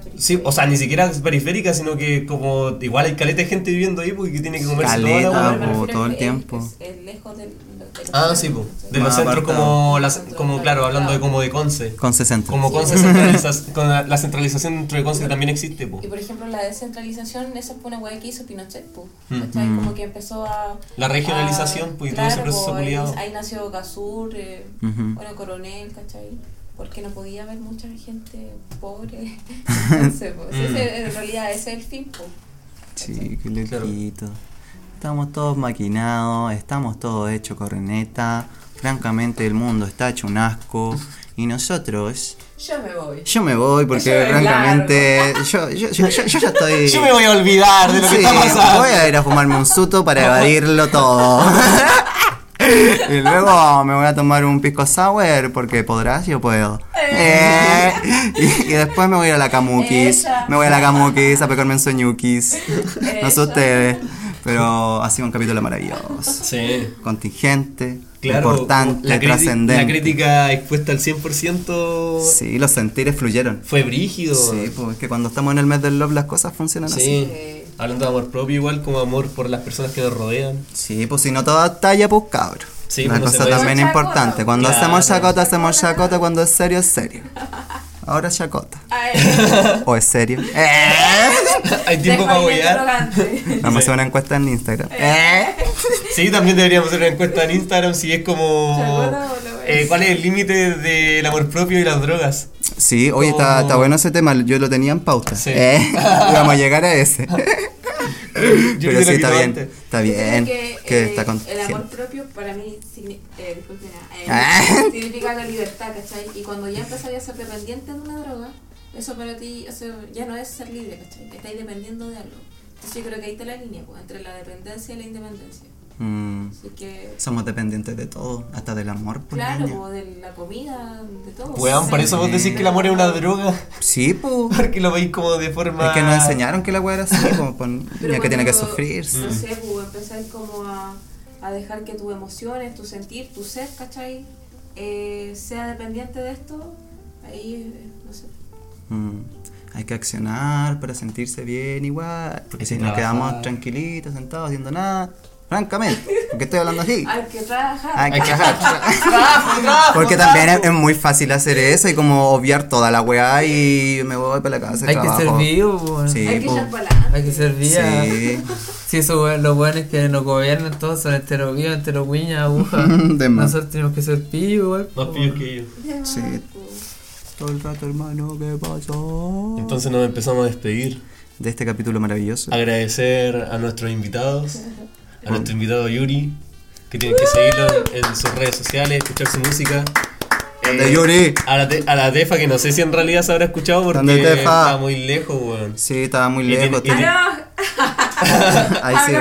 Speaker 1: po.
Speaker 3: la periferia.
Speaker 1: Sí, o sea, ni siquiera es periférica, sino que como igual hay caleta de gente viviendo ahí porque tiene que comerse toda la
Speaker 2: Caleta, po,
Speaker 3: refiero
Speaker 2: todo el tiempo.
Speaker 3: Es, es lejos de de los
Speaker 1: Ah, sí, po. De los centros como, las, como, claro, hablando de como de Conce.
Speaker 2: Con 60.
Speaker 1: Como Conce [laughs] con la, la centralización dentro de Conce también existe, po.
Speaker 3: Y por ejemplo, la descentralización, esa fue una weá que hizo Pinochet, pues.
Speaker 1: Mm.
Speaker 3: ¿cachai?
Speaker 2: Mm.
Speaker 3: Como que empezó a.
Speaker 1: La regionalización,
Speaker 3: a-
Speaker 1: pues, y todo ese proceso
Speaker 3: pues, ahí, ahí nació Gasur, eh,
Speaker 2: Ujú.
Speaker 3: bueno, Coronel, ¿cachai? Porque no podía haber mucha gente pobre. [laughs] Entonces, pues,
Speaker 1: Mm.
Speaker 3: ese- en realidad ese es el fin, pues.
Speaker 2: Sí, qué
Speaker 1: Claro.
Speaker 2: loquito. Estamos todos maquinados, estamos todos hechos corneta. Francamente, el mundo está hecho un asco. Y nosotros.
Speaker 3: Yo me voy.
Speaker 2: Yo me voy porque, francamente. Yo, yo, yo, yo- yo ya estoy. [laughs]
Speaker 1: Yo me voy a olvidar de lo que está pasando.
Speaker 2: Voy a ir a fumarme un suto para evadirlo todo. [laughs] [laughs] y luego me voy a tomar un pisco sour porque podrás, yo puedo. Eh, y, y después me voy a ir a la Camukis.
Speaker 3: Esa.
Speaker 2: Me voy a la Camukis a pegarme en sueñukis. No sé ustedes. Pero ha sido un capítulo maravilloso.
Speaker 1: Sí.
Speaker 2: Contingente,
Speaker 1: Claro,
Speaker 2: importante, trascendente.
Speaker 1: la crítica expuesta al 100%
Speaker 2: Sí, los sentires fluyeron.
Speaker 1: fue brígido.
Speaker 2: Sí, pues es que cuando estamos en el mes del love las cosas funcionan así.
Speaker 1: Sí.
Speaker 3: Sí.
Speaker 1: Hablando de amor propio, igual como amor por las personas que nos rodean.
Speaker 2: Sí, pues si no toda talla, pues cabro.
Speaker 1: Sí,
Speaker 2: Una
Speaker 1: pues
Speaker 2: cosa también importante. Cuando
Speaker 1: Claro.
Speaker 2: hacemos chacota, hacemos chacota. Cuando es serio, es serio. [laughs] Ahora es chacota.
Speaker 3: Ay, [laughs]
Speaker 2: ¿O es serio? [laughs]
Speaker 1: Hay tiempo para huear.
Speaker 2: Vamos a hacer una encuesta en Instagram.
Speaker 1: Sí, también deberíamos hacer una encuesta en Instagram si es como.
Speaker 3: ¿Chacota o lo
Speaker 1: eh? ¿Cuál es el límite del amor propio y las drogas?
Speaker 2: Sí, oye, está bueno ese tema. Yo lo tenía en pauta.
Speaker 1: Sí.
Speaker 2: Eh, [laughs] Vamos a llegar a ese. [laughs]
Speaker 1: Yo
Speaker 2: Pero sí, está bien.
Speaker 1: antes.
Speaker 2: Está bien.
Speaker 3: que,
Speaker 2: Que
Speaker 3: eh,
Speaker 2: está con.
Speaker 3: El amor propio para mí signi- eh, disculpe, eh,
Speaker 2: Ah. [laughs]
Speaker 3: significa la libertad, ¿cachai? Y cuando ya empezáis a ser dependiente de una droga, eso para ti eso ya no es ser libre, ¿cachai? Estáis dependiendo de algo. Entonces yo creo que ahí está la línea, pues, entre la dependencia y la independencia.
Speaker 2: Mm,
Speaker 3: Así que,
Speaker 2: somos dependientes de todo, hasta del amor. pues,
Speaker 3: claro,
Speaker 2: niña.
Speaker 3: de la comida, de todo.
Speaker 1: Weón, por eso vos decís que el amor es una droga.
Speaker 2: Sí, pues. [laughs]
Speaker 1: Porque lo veis como de forma.
Speaker 2: Es que nos enseñaron que la weá era así, como pon-
Speaker 3: Pero
Speaker 2: niña que tiene que sufrir.
Speaker 3: No sé, pues empezáis como a, a dejar que tus emociones, tu sentir, tu ser, ¿cachai? Eh, sea dependiente de esto, ahí, eh, no sé.
Speaker 2: Mm, Hay que accionar para sentirse bien igual. Porque si nos
Speaker 1: trabajar.
Speaker 2: quedamos tranquilitos, sentados, haciendo nada. Francamente, porque estoy hablando así.
Speaker 3: Hay que trabajar.
Speaker 2: Hay que [laughs]
Speaker 1: ¡Trabajo, trabajo!
Speaker 2: Porque también es, es muy fácil hacer eso y como obviar toda la weá y me voy para la casa.
Speaker 4: Hay que ser
Speaker 2: trabajo.
Speaker 4: vivo.
Speaker 2: Sí,
Speaker 3: Hay que
Speaker 2: po.
Speaker 3: echar para adelante.
Speaker 4: Hay que ser vivo.
Speaker 2: Sí. [laughs]
Speaker 4: Sí, eso, weón, los buenos que nos gobiernan todos son enterovivos, enteroguiñas, agujas. [laughs]
Speaker 2: De más.
Speaker 4: Nosotros tenemos que ser pillos, igual.
Speaker 1: Más
Speaker 4: po.
Speaker 1: pillos que yo.
Speaker 2: Sí. Todo el rato, hermano, ¿qué pasó?
Speaker 1: Entonces nos empezamos a despedir.
Speaker 2: de este capítulo maravilloso.
Speaker 1: Agradecer a nuestros invitados, a nuestro invitado Yuri, que tienen que seguirlo en, sus redes sociales, escuchar su música.
Speaker 2: ¿Dónde,
Speaker 1: Eh,
Speaker 2: Yuri?
Speaker 1: A la, te- a la Tefa, que no sé si en realidad se habrá escuchado porque está muy lejos, weón.
Speaker 2: Sí, estaba muy lejos.
Speaker 1: tiene-
Speaker 3: ¡Ah, [laughs]
Speaker 2: Ahí sí.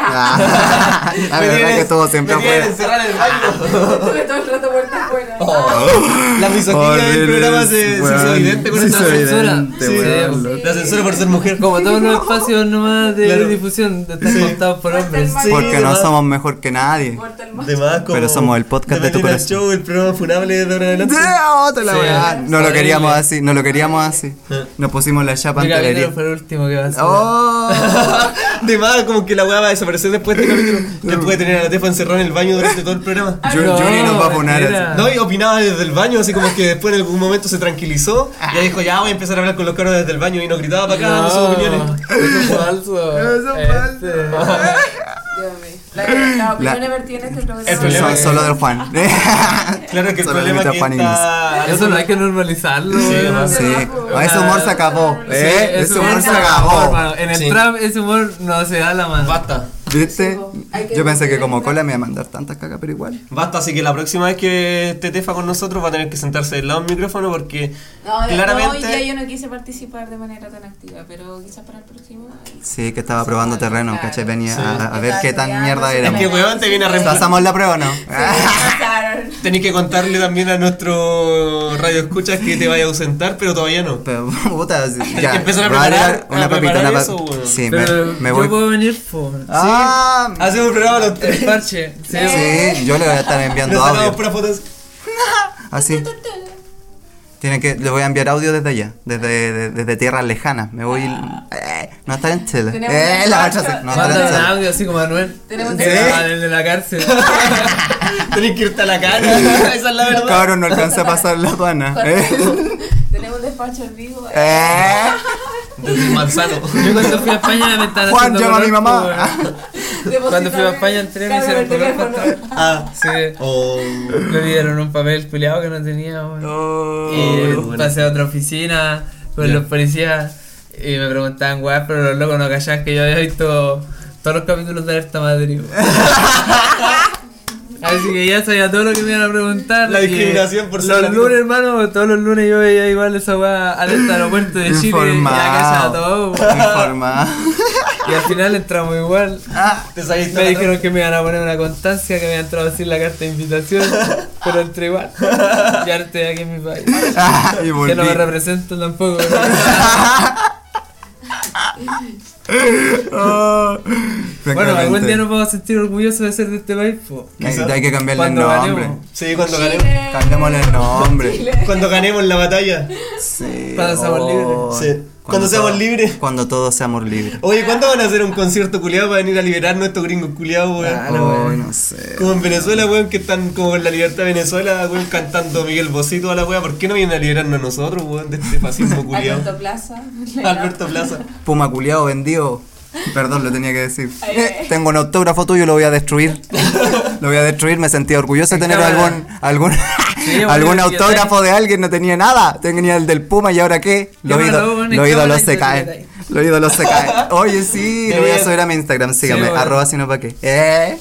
Speaker 2: Ah, [laughs] la verdad que estuvo siempre
Speaker 1: me tienes
Speaker 2: afuera.
Speaker 1: encerrado en el baño. [laughs]
Speaker 3: Estuve todo el rato puerta afuera.
Speaker 1: La misoginia del programa se, se hizo evidente con esta censura. Sí, sí. La censura por ser mujer.
Speaker 4: Como todos los [laughs] espacios nomás de
Speaker 1: Claro.
Speaker 4: difusión están contados por hombres.
Speaker 1: Sí,
Speaker 2: Porque no somos mejor que nadie.
Speaker 1: Como
Speaker 2: Pero somos el podcast de tu corazón.
Speaker 1: show, el programa funable de ahora adelante.
Speaker 2: ¡Ah, otra la
Speaker 4: Sí.
Speaker 2: weá! No lo queríamos así, no lo queríamos así.
Speaker 1: Eh.
Speaker 2: Nos pusimos la chapa
Speaker 4: capítulo fue el último que va a ser.
Speaker 2: ¡Oh! [laughs]
Speaker 1: De más, como que la weá va a desaparecer después de este capítulo. [laughs] Después de tener a la Tefa encerrada en el baño durante todo el programa. [laughs]
Speaker 2: Yuri Yuri nos va a poner.
Speaker 1: No, y opinaba desde el baño, así como que después en algún momento se tranquilizó. Y dijo, ya voy a empezar a hablar con los caros desde el baño y no gritaba para acá dando sus opiniones.
Speaker 4: Eso es falso.
Speaker 2: Eso es
Speaker 4: Este,
Speaker 3: mío. La, la opinión
Speaker 2: La-
Speaker 3: vertida en este programa.
Speaker 1: Es-
Speaker 2: solo del Juan. [laughs]
Speaker 1: Claro que el
Speaker 2: Solo
Speaker 1: problema que
Speaker 2: Juan
Speaker 1: está...
Speaker 4: Eso no hay que normalizarlo.
Speaker 1: Sí, además.
Speaker 2: Sí, Ah, ese humor se acabó.
Speaker 4: Sí,
Speaker 2: ¿Eh? Ese humor se acabó.
Speaker 4: En el
Speaker 1: Sí.
Speaker 4: trap ese humor no se da la mano.
Speaker 1: Basta.
Speaker 2: ¿Viste?
Speaker 3: Sí, po. Hay que
Speaker 2: Yo pensé que como cola me iba a mandar tantas cagas, pero igual.
Speaker 1: Basta, así que la próxima vez que esté Tefa con nosotros va a tener que sentarse del lado del micrófono porque
Speaker 3: No,
Speaker 1: claramente...
Speaker 3: no, hoy día yo no quise participar de manera tan activa, pero quizás para el próximo.
Speaker 2: Sí, que estaba probando terreno,
Speaker 3: Claro.
Speaker 2: ¿cachai? Venía
Speaker 1: Sí.
Speaker 2: a, a ver qué tan mierda
Speaker 1: Es
Speaker 2: éramos.
Speaker 1: que weón te viene a reemplazar.
Speaker 2: ¿Pasamos la prueba o no? [laughs]
Speaker 1: Tenés que contarle también a nuestro radio escuchas que te vaya a ausentar, pero todavía no.
Speaker 2: Pero, [laughs] puta, ya.
Speaker 1: que empezar a preparar-
Speaker 2: una
Speaker 1: a
Speaker 2: papita,
Speaker 1: preparar
Speaker 2: una pa-
Speaker 1: eso, weón.
Speaker 2: Sí, me,
Speaker 4: Pero
Speaker 2: me
Speaker 4: yo
Speaker 2: voy.
Speaker 4: puedo venir por.
Speaker 2: Ah,
Speaker 1: Hacemos un programa los tres.
Speaker 4: parche. Sí.
Speaker 2: sí, yo le voy a estar enviando
Speaker 1: Nos
Speaker 2: audio.
Speaker 1: puras fotos.
Speaker 2: Así. Tienen que, le voy a enviar audio desde allá, desde, de- desde tierras lejanas. Me voy. eh, No está en Chile.
Speaker 3: Tenemos
Speaker 2: Eh,
Speaker 3: un
Speaker 2: la no está
Speaker 4: Manda
Speaker 2: en
Speaker 4: un
Speaker 2: Chile.
Speaker 4: audio así como Manuel.
Speaker 3: Tenemos un-
Speaker 4: Ah, desde la cárcel. [laughs]
Speaker 1: Tenés que irte a la cara, [laughs] esa es la verdad.
Speaker 2: Cabrón, no alcancé a pasar la aduana. Eh. [laughs]
Speaker 3: Tenemos un despacho en vivo.
Speaker 2: Eh.
Speaker 1: Desde manzano.
Speaker 4: Yo cuando fui a España me estaban
Speaker 2: Juan, llama a mi mamá.
Speaker 4: Cuando fui a España entré me hicieron
Speaker 3: el
Speaker 4: color
Speaker 3: teléfono.
Speaker 4: para
Speaker 1: Ah,
Speaker 4: Sí.
Speaker 1: o.
Speaker 4: Me dieron un papel culiado que no tenía, weón.
Speaker 2: Oh.
Speaker 4: Y
Speaker 1: bueno.
Speaker 4: pasé a otra oficina con los policías y me preguntaban, weón, pero los locos no callaban que yo había visto todos los capítulos de Alerta Madrid. [laughs] Así que ya sabía todo lo que me iban a preguntar.
Speaker 1: La
Speaker 4: y
Speaker 1: discriminación por ser
Speaker 4: Los
Speaker 1: latino.
Speaker 4: lunes, hermano, todos los lunes yo veía igual esa weá Alerta Aeropuerto de Chile. Y ya callaba todo,
Speaker 2: Informado.
Speaker 4: Y al final entramos igual.
Speaker 1: Te saliste
Speaker 4: Me dijeron que me iban a poner una constancia, que me iban a traducir la carta de invitación, pero entré igual. Y ahora estoy aquí en mi país.
Speaker 2: Ah, y
Speaker 4: Que no me represento tampoco. [laughs]
Speaker 2: Oh. [laughs]
Speaker 4: bueno, algún día nos vamos a sentir orgullosos de ser de este país.
Speaker 2: Hay, hay que cambiarle el nombre.
Speaker 4: ganemos.
Speaker 1: Sí, cuando ganemos.
Speaker 2: Cambiémosle el nombre.
Speaker 1: Cuando ganemos la batalla.
Speaker 2: Sí.
Speaker 4: Cuando seamos libres.
Speaker 1: Sí. Cuando seamos
Speaker 2: todo-
Speaker 1: libres.
Speaker 2: Cuando todos seamos libres.
Speaker 1: Oye, ¿cuándo van a hacer un concierto culiado para venir a liberar nuestros gringos culiados, weón?
Speaker 4: Weón.
Speaker 2: no sé.
Speaker 1: Como en Venezuela, weón, que están como con la libertad de Venezuela, weón, cantando Miguel Bosé y toda la weá. ¿Por qué no vienen a liberarnos a nosotros, weón, de este fascismo [laughs] culiado?
Speaker 3: Alberto Plaza.
Speaker 1: Alberto Plaza.
Speaker 2: Puma culiado vendido. Perdón, lo tenía que decir. Eh, tengo un autógrafo tuyo, lo voy a destruir. [laughs] Lo voy a destruir, me sentía orgulloso de tener algún algún, [laughs] algún autógrafo de alguien, no tenía nada. Tenía el del Puma y ahora qué? Los, ídolos- ídolos
Speaker 4: y
Speaker 2: se caen. Los ídolos se caen. Oye, sí, [laughs] lo voy a subir a mi Instagram, sígame,
Speaker 4: bueno.
Speaker 2: arroba sino pa' qué. Eh.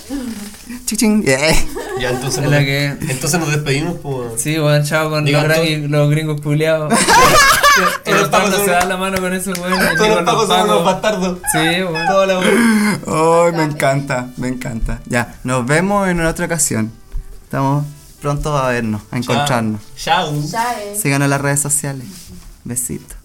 Speaker 2: Chichín, eh.
Speaker 1: Ya, entonces
Speaker 4: Es
Speaker 1: nos,
Speaker 4: que-
Speaker 1: entonces nos despedimos, pues. weón.
Speaker 4: Sí, bueno, chao con los, gringos- los gringos culiados. [laughs]
Speaker 1: Todos los pacos son-
Speaker 4: se dan la mano con weones. ni
Speaker 1: Todos los pacos somos unos bastardos.
Speaker 4: Sí, bueno.
Speaker 1: Toda la.
Speaker 2: Ay, me encanta, me encanta. Ya, nos vemos en una otra ocasión. Estamos pronto a vernos, a encontrarnos.
Speaker 1: Chao.
Speaker 2: Síganos en las redes sociales. Besitos.